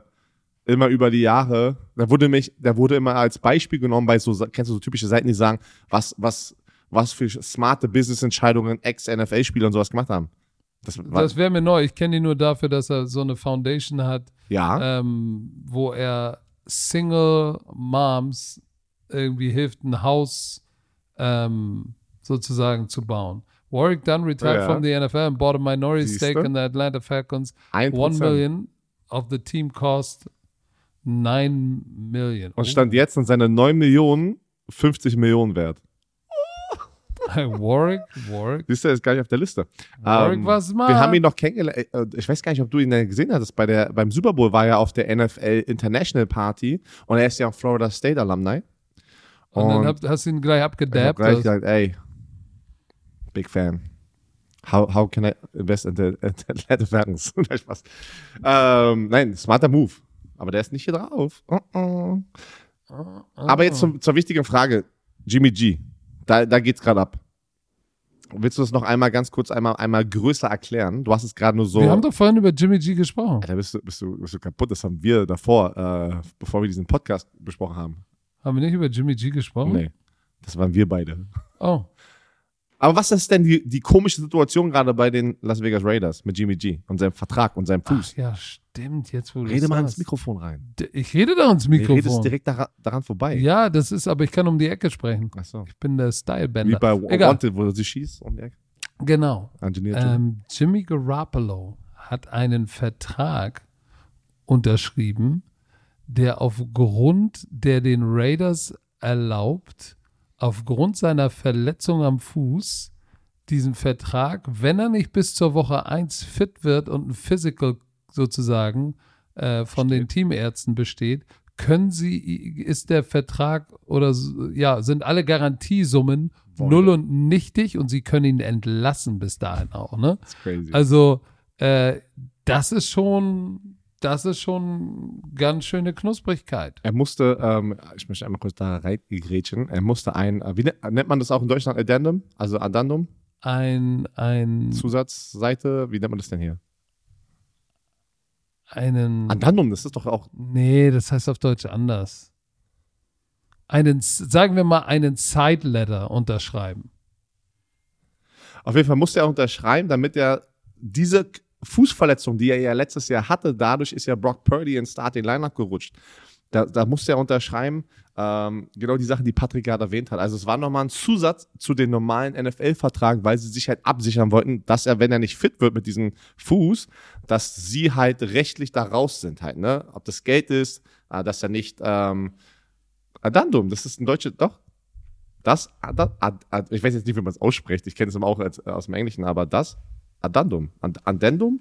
immer über die Jahre, da wurde mich, der wurde immer als Beispiel genommen bei so, kennst du so typische Seiten, die sagen, was, was, was für smarte Business-Entscheidungen Ex-NFL-Spieler und sowas gemacht haben. Das, Das wäre mir neu. Ich kenne ihn nur dafür, dass er so eine Foundation hat, ja. ähm, wo er Single Moms irgendwie hilft, ein Haus ähm, sozusagen zu bauen. Warwick Dunn retired Ja. from the NFL and bought a minority Siehste? stake in the Atlanta Falcons. Ein One Prozent. million of the team cost nine million. Und stand jetzt in seine 9 Millionen 50 Millionen wert. Warwick, Warwick. Siehst du, ist gar nicht auf der Liste. Warwick, Ähm, was mal? Wir haben ihn noch kennengelernt. äh, Ich weiß gar nicht, ob du ihn gesehen hattest. Bei der, beim Super Bowl war er auf der NFL International Party und er ist ja auch Florida State Alumni. Und dann Und hab, hast du ihn gleich ich habe abgedabbt. gleich also- gesagt, ey, big fan. How, how can I invest in the, in the Atlanta Falcons? Spaß. Ähm, nein, smarter Move. Aber der ist nicht hier drauf. Oh, oh. Aber jetzt zum, zur wichtigen Frage. Jimmy G. Da, da geht's gerade ab. Willst du das noch einmal ganz kurz einmal, einmal größer erklären? Du hast es gerade nur so. Wir haben doch vorhin über Jimmy G gesprochen. Alter, bist du, bist, du, bist du kaputt? Das haben wir davor, äh, bevor wir diesen Podcast besprochen haben. Haben wir nicht über Jimmy G gesprochen? Nee. Das waren wir beide. Oh. Aber was ist denn die, die komische Situation gerade bei den Las Vegas Raiders mit Jimmy G und seinem Vertrag und seinem Fuß? Ach, ja, stimmt. Jetzt, wo Rede mal ins. Mikrofon rein. D- Ich rede da ins Du redest Mikrofon. direkt dara- daran vorbei. Ja, das ist, aber ich kann um die Ecke sprechen. Ach so. Ich bin der Wie Stylebender. bei Egal. Wanted, wo sie schießt und der Genau. Engineer Jimmy. Ähm, Jimmy Garoppolo hat einen Vertrag unterschrieben, der aufgrund der den Raiders erlaubt, aufgrund seiner Verletzung am Fuß diesen Vertrag, wenn er nicht bis zur Woche 1 fit wird und ein Physical sozusagen äh, von den Teamärzten besteht, können sie, ist der Vertrag oder ja, sind alle Garantiesummen Void. null und nichtig und sie können ihn entlassen bis dahin auch, ne? Also, äh, das ist schon, das ist schon ganz schöne Knusprigkeit. er musste, ähm, ich möchte einmal kurz da reingrätschen, er musste ein, äh, wie ne- nennt man das auch in Deutschland, Addendum? Also Addendum? Ein, ein, Zusatzseite, wie nennt man das denn hier? einen, Addendum, das ist doch auch, nee, das heißt auf Deutsch anders. Einen, sagen wir mal, einen Side Letter unterschreiben. auf jeden Fall musste er unterschreiben, damit er diese Fußverletzung, die er ja letztes Jahr hatte, dadurch ist ja Brock Purdy ins Starting Lineup gerutscht. Da, da musste er unterschreiben, ähm, genau die Sachen, die Patrick gerade erwähnt hat. Also es war nochmal ein Zusatz zu dem normalen NFL-Vertrag, weil sie sich halt absichern wollten, dass er, wenn er nicht fit wird mit diesem Fuß, dass sie halt rechtlich da raus sind halt, ne? Ob das Geld ist, äh, dass er nicht, ähm, Addendum, das ist ein deutsches, doch, das, Ad, Ad, Ad, ich weiß jetzt nicht, wie man es ausspricht, ich kenne es auch als, aus dem Englischen, aber das, Addendum, Ad, Addendum?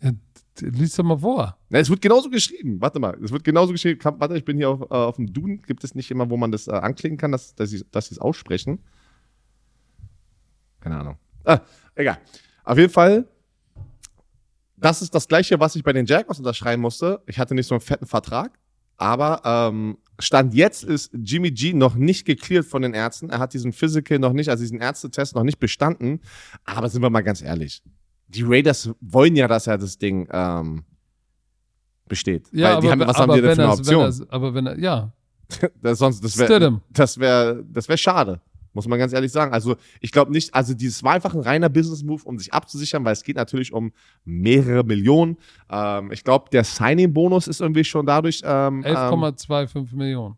Ja, lies doch mal vor. Ne, es wird genauso geschrieben. Warte mal, es wird genauso geschrieben. Warte, ich bin hier auf, äh, auf dem Duden. Gibt es nicht immer, wo man das äh, anklicken kann, dass, dass sie dass es aussprechen? Keine Ahnung. Ah, egal. Auf jeden Fall, das ist das Gleiche, was ich bei den Jaguars unterschreiben musste. Ich hatte nicht so einen fetten Vertrag, aber ähm, Stand jetzt ist Jimmy G noch nicht geklärt von den Ärzten. Er hat diesen Physical noch nicht, also diesen Ärztetest noch nicht bestanden. Aber sind wir mal ganz ehrlich. Die Raiders wollen ja, dass er das Ding ähm, besteht. Ja, Weil die aber, haben, was aber haben die denn für eine Option? Wenn aber wenn er, ja, das, sonst, das wäre das wär, das wär schade. Muss man ganz ehrlich sagen. Also, ich glaube nicht, also dieses war einfach ein reiner Business-Move, um sich abzusichern, weil es geht natürlich um mehrere Millionen. Ähm, ich glaube, der Signing-Bonus ist irgendwie schon dadurch, ähm, ähm, 11,25 Millionen.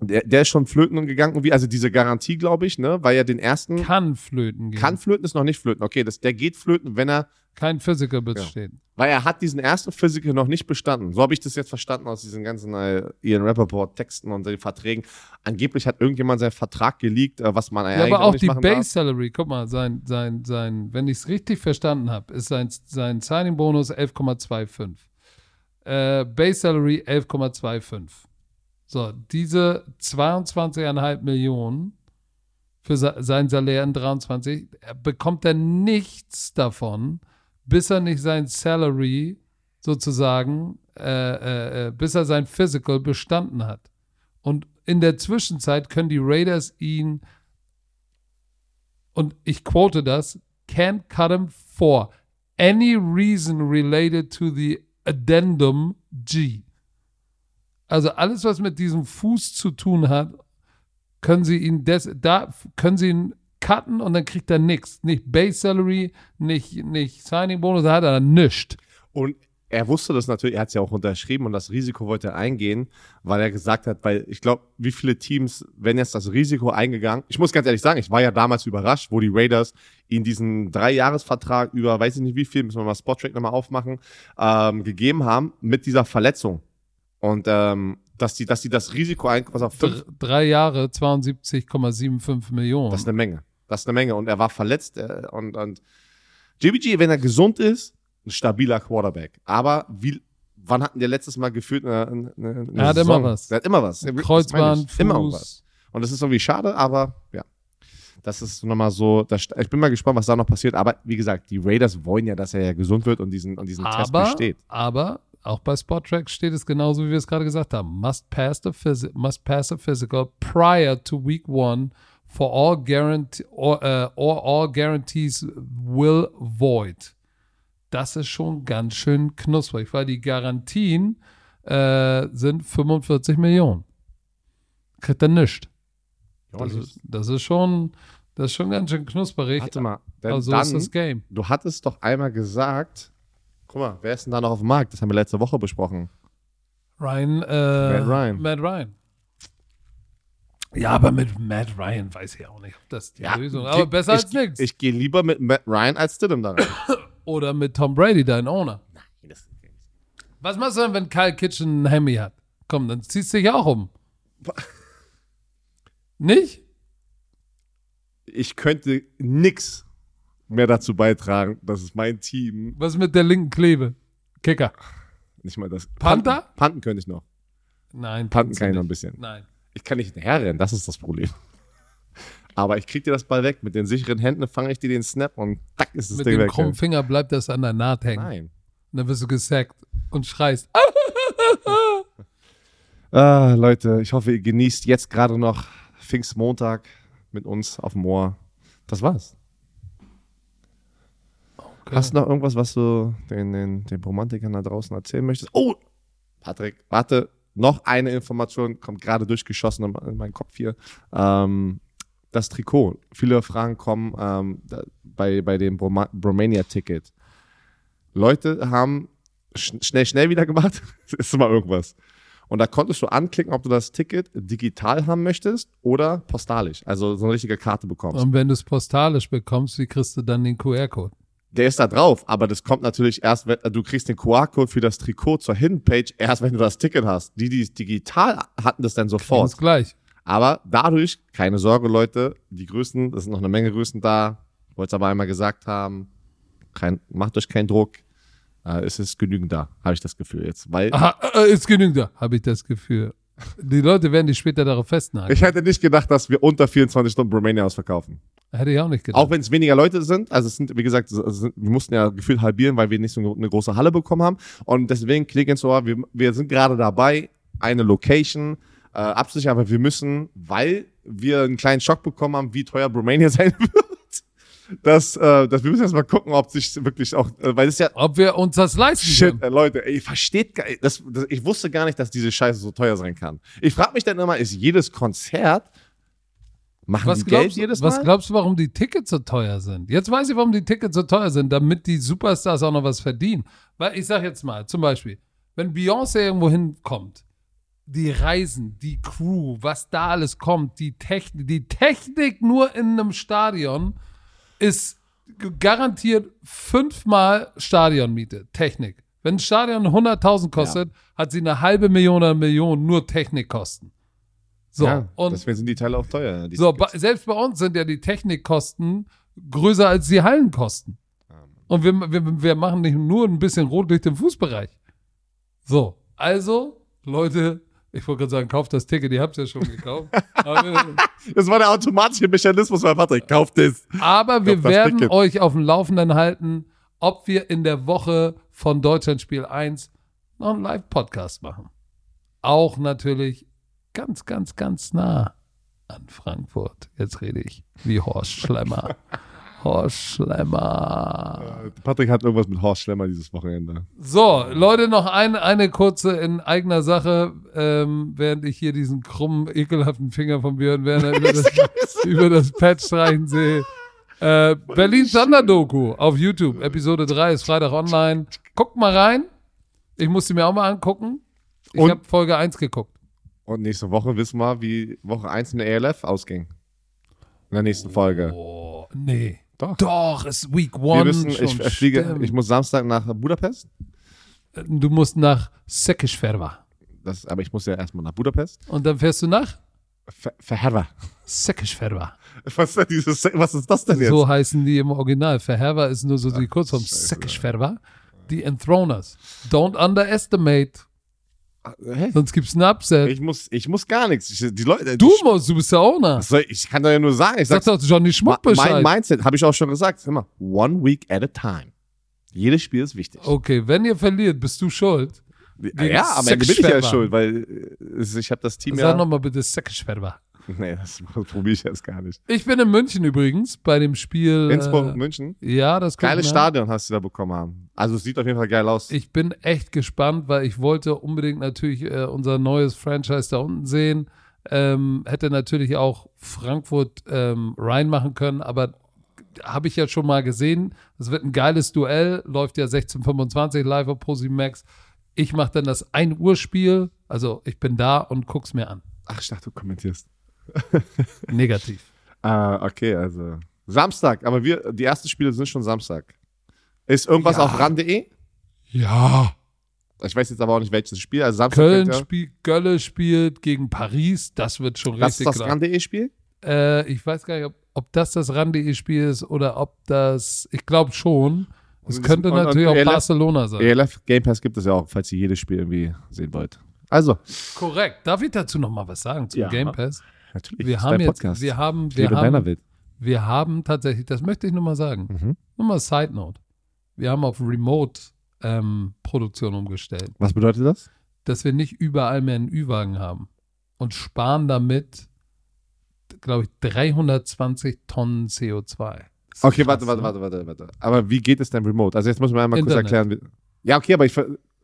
der, der ist schon flöten gegangen, irgendwie, also diese Garantie, glaube ich, ne, weil ja den ersten Kann flöten gehen. kann flöten, ist noch nicht flöten. Okay, das, der geht flöten, wenn er, Kein Physical besteht. weil er hat diesen ersten Physical noch nicht bestanden. So habe ich das jetzt verstanden aus diesen ganzen äh, Ian Rappaport Texten und den Verträgen. Angeblich hat irgendjemand seinen Vertrag geleakt, äh, was man Ja, eigentlich aber auch nicht die machen darf. Base Salary, guck mal, sein, sein, sein, wenn ich es richtig verstanden habe, ist sein, sein Signing Bonus 11,25. Äh, Base Salary 11,25. So, diese 22,5 Millionen für se- sein Salär in 23 er bekommt er nichts davon, bis er nicht sein Salary sozusagen, äh, äh, äh, bis er sein Physical bestanden hat. Und in der Zwischenzeit können die Raiders ihn, und ich quote das, can't cut him for any reason related to the addendum G. Also alles, was mit diesem Fuß zu tun hat, können sie ihn des, da können sie ihn cutten und dann kriegt er nichts. Nicht Base Salary, nicht, nicht Signing Bonus, da hat er nichts. Und er wusste das natürlich, er hat es ja auch unterschrieben und das Risiko wollte er eingehen, weil er gesagt hat, weil ich glaube, wie viele Teams werden jetzt das Risiko eingegangen? Ich muss ganz ehrlich sagen, ich war ja damals überrascht, wo die Raiders ihn diesen Dreijahresvertrag über, weiß ich nicht wie viel, müssen wir mal Spottrack nochmal aufmachen, ähm, gegeben haben mit dieser Verletzung. Und ähm, dass die, dass die das Risiko ein, was auf fünf, Dr drei Jahre, 72,75 Millionen. das ist eine Menge. Das ist eine Menge. Und er war verletzt äh, und, und JBG, wenn er gesund ist, ein stabiler Quarterback. Aber wie, wann hatten der letztes Mal gefühlt eine, eine, eine Er hat Saison? immer was. Er hat immer was. Kreuzband, ich. Immer Fuß. was. Und das ist irgendwie schade, aber ja. Das ist nochmal so, das, ich bin mal gespannt, was da noch passiert. Aber wie gesagt, die Raiders wollen ja, dass er ja gesund wird und diesen, und diesen Test aber, besteht. aber auch bei Spottrack steht es genauso, wie wir es gerade gesagt haben. Must pass the, must pass the physical prior to week one for all, guarantee or, uh, or all guarantees will void. Das ist schon ganz schön knusprig, weil die Garantien äh, sind 45 Millionen. Kriegt er nicht. Das ist, das ist schon, das ist schon ganz schön knusperig. Warte mal, Also dann, ist das Game. du hattest doch einmal gesagt, guck mal, wer ist denn da noch auf dem Markt? Das haben wir letzte Woche besprochen. Ryan, äh, Matt Ryan. Matt Ryan. Ja, aber mit Matt Ryan weiß ich auch nicht, ob das die Lösung ist. Aber ich- besser ich, als nichts. Ich gehe lieber mit Matt Ryan als Stidham da rein. Oder mit Tom Brady, dein Owner. Was machst du denn, wenn Kyle Kitchen ein Hemmy hat? Komm, dann ziehst du dich auch um. Nicht? ich könnte nix mehr dazu beitragen, dass es mein Team Was mit der linken Klebe? Kicker. nicht mal das. Panther? Panten, Panten könnte ich noch. Nein. Panten kann ich noch ein nicht. bisschen. Nein. Ich kann nicht hinterherrennen, das ist das Problem. Aber ich krieg dir das Ball weg. Mit den sicheren Händen fange ich dir den Snap und tack ist das Mit Ding dem weg. krummen Finger bleibt das an der Naht hängen. Nein. Und dann wirst du gesackt und schreist. Ah, Leute, ich hoffe, ihr genießt jetzt gerade noch Pfingstmontag mit uns auf dem Ohr. Das war's. Hast du noch irgendwas, was du den, den, den Romantikern da draußen erzählen möchtest? Oh, Patrick, warte, noch eine Information kommt gerade durchgeschossen in, in meinen Kopf hier. Ähm, das Trikot. Viele Fragen kommen ähm, bei, bei dem Broma Bromania-Ticket. Leute haben sch schnell, schnell wieder gemacht. ist mal irgendwas. Und da konntest du anklicken, ob du das Ticket digital haben möchtest oder postalisch. Also so eine richtige Karte bekommst. Und wenn du es postalisch bekommst, wie kriegst du dann den QR-Code? Der ist da drauf, aber das kommt natürlich erst, wenn du kriegst den QR-Code für das Trikot zur Hidden Page erst, wenn du das Ticket hast. Die, die es digital hatten, das dann sofort. Uns gleich. Aber dadurch, keine Sorge, Leute, die Größen, das sind noch eine Menge Größen da. Wollte es aber einmal gesagt haben. Kein, macht euch keinen Druck. Äh, es ist genügend da, habe ich das Gefühl jetzt. Weil Aha, äh, ist genügend da, habe ich das Gefühl. Die Leute werden dich später darauf festnageln. ich hätte nicht gedacht, dass wir unter 24 Stunden Romania ausverkaufen. Hätte ich auch nicht gedacht. Auch wenn es weniger Leute sind, also es sind, wie gesagt, es sind, wir mussten ja gefühlt halbieren, weil wir nicht so eine große Halle bekommen haben. Und deswegen klick ins Ohr, wir, wir sind gerade dabei, eine Location äh, abzusichern, aber wir müssen, weil wir einen kleinen Schock bekommen haben, wie teuer Romania sein wird, dass, äh, dass wir müssen erst mal gucken, ob sich wirklich auch, äh, weil es ja Ob wir uns das leisten Shit, können. äh, Leute, ey, versteht gar das, das, ich wusste gar nicht, dass diese Scheiße so teuer sein kann. Ich frage mich dann immer, ist jedes Konzert machen Was die Geld glaubst, jedes was Mal? glaubst du, warum die Tickets so teuer sind? Jetzt weiß ich, warum die Tickets so teuer sind, damit die Superstars auch noch was verdienen. Weil ich sag jetzt mal, zum Beispiel, wenn Beyoncé irgendwo hinkommt, die Reisen, die Crew, was da alles kommt, die Technik, die Technik nur in einem Stadion ist garantiert fünfmal Stadionmiete, Technik. Wenn ein Stadion 100.000 kostet, hat sie eine halbe Million oder Million nur Technikkosten. So, ja, und deswegen sind die Teile auch teuer. So, bei, selbst bei uns sind ja die Technikkosten größer als die Hallenkosten. Und wir, wir, wir machen nicht nur ein bisschen Rotlicht im Fußbereich. So, also, Leute, ich wollte gerade sagen, kauft das Ticket, ihr habt es ja schon gekauft. Das war der automatische Mechanismus bei Patrick. Kauft es. aber wir werden euch auf dem Laufenden halten, ob wir in der Woche von Deutschlandspiel 1 noch einen Live-Podcast machen. Auch natürlich ganz, ganz, ganz nah an Frankfurt. Jetzt rede ich wie Horst Schlemmer. Horst Schlemmer. Äh, Patrick hat irgendwas mit Horst Schlemmer dieses Wochenende. So, Leute, noch ein, eine kurze in eigener Sache, ähm, während ich hier diesen krummen, ekelhaften Finger von Björn Werner über das, über das Pad streichen sehe. Äh, Berlin Thunder-Doku auf YouTube. Episode 3 ist Freitag online. Guckt mal rein. Ich muss sie mir auch mal angucken. Ich habe Folge 1 geguckt. Und nächste Woche wissen wir, wie Woche 1 in der ELF ausging. In der nächsten Folge. Oh, nee. Doch. Doch, ist Week Wir One. wissen, schon, ich, ich fliege, stimmt. ich muss Samstag nach Budapest. Du musst nach Sekisferva. das, aber ich muss ja erstmal nach Budapest. Und dann fährst du nach Ver- Verherwa. Sekesferva. Was ist, dieses, was ist das denn jetzt? So heißen die im Original. Verherwa ist nur so die Kurzform. Sekesferva. Die Enthroners. Don't underestimate. Hä? Sonst gibt's einen Upset. Ich muss, ich muss gar nichts. Ich, die Leute, Du die, musst, du bist der Owner. soll, ich kann da ja nur sagen. Ich Sag sag's, doch Johnny Schmuck Bescheid. Mein Mindset, habe ich auch schon gesagt, immer one week at a time. Jedes Spiel ist wichtig. Okay, wenn ihr verliert, bist du schuld. ja, am Ende bin ich ja schuld, weil äh, ich habe das Team Sag ja. nochmal bitte Sekesferva. Nee, das probiere ich jetzt gar nicht. Ich bin in München übrigens bei dem Spiel. Innsbruck, äh, München. Ja, das Geiles. Stadion hast du da bekommen haben. Also es sieht auf jeden Fall geil aus. Ich bin echt gespannt, weil ich wollte unbedingt natürlich äh, unser neues Franchise da unten sehen. Ähm, hätte natürlich auch Frankfurt ähm, reinmachen können, aber habe ich ja schon mal gesehen. Das wird ein geiles Duell, läuft ja 16:25 live auf ProSieben Max. Ich mache dann das 1 Uhr Spiel, also ich bin da und guck's mir an. Ach, ich dachte, du kommentierst. Negativ. Ah, okay, also Samstag, aber wir, die ersten Spiele sind schon Samstag. Ist irgendwas Ja. auf ran.de? Ja. Ich weiß jetzt aber auch nicht, welches Spiel. Also Samstag Köln ihr- spielt, Gölle spielt gegen Paris, das wird schon Das ist richtig das klar. ran.de-Spiel? Äh, ich weiß gar nicht, ob, ob das das RAN.de-Spiel ist oder ob das, ich glaube schon. Es Und- könnte und- und natürlich auch ELF Barcelona sein. ELF Game Pass gibt es ja auch, falls ihr jedes Spiel irgendwie sehen wollt. Also, Korrekt. Darf ich dazu noch mal was sagen zum Ja. Game Pass? Natürlich. Wir haben jetzt, Podcast. wir haben, wir haben, wir haben tatsächlich, das möchte ich nur mal sagen, Mhm. nur mal Side Note. Wir haben auf Remote-Produktion umgestellt, Was bedeutet das? dass wir nicht überall mehr einen Ü-Wagen haben und sparen damit, glaube ich, 320 Tonnen CO2. Das ist Okay, krass, warte, warte, ne? warte, warte, warte. Aber wie geht es denn remote? Also jetzt muss man einmal kurz Internet. erklären. wie- Ja, okay, aber ich,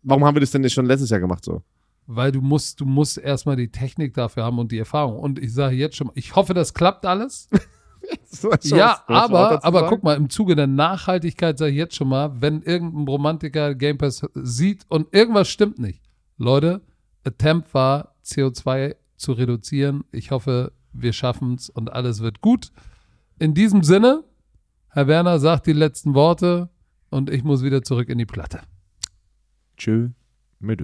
warum haben wir das denn nicht schon letztes Jahr gemacht so? Weil du musst, du musst erstmal die Technik dafür haben und die Erfahrung. Und ich sage jetzt schon, mal, ich hoffe, das klappt alles. So, ja, aber, aber sagen? guck mal, im Zuge der Nachhaltigkeit sage ich jetzt schon mal, wenn irgendein Romantiker Game Pass sieht und irgendwas stimmt nicht. Leute, Attempt war, CO2 zu reduzieren. Ich hoffe, wir schaffen es und alles wird gut. In diesem Sinne, Herr Werner sagt die letzten Worte und ich muss wieder zurück in die Platte. Tschö, mit.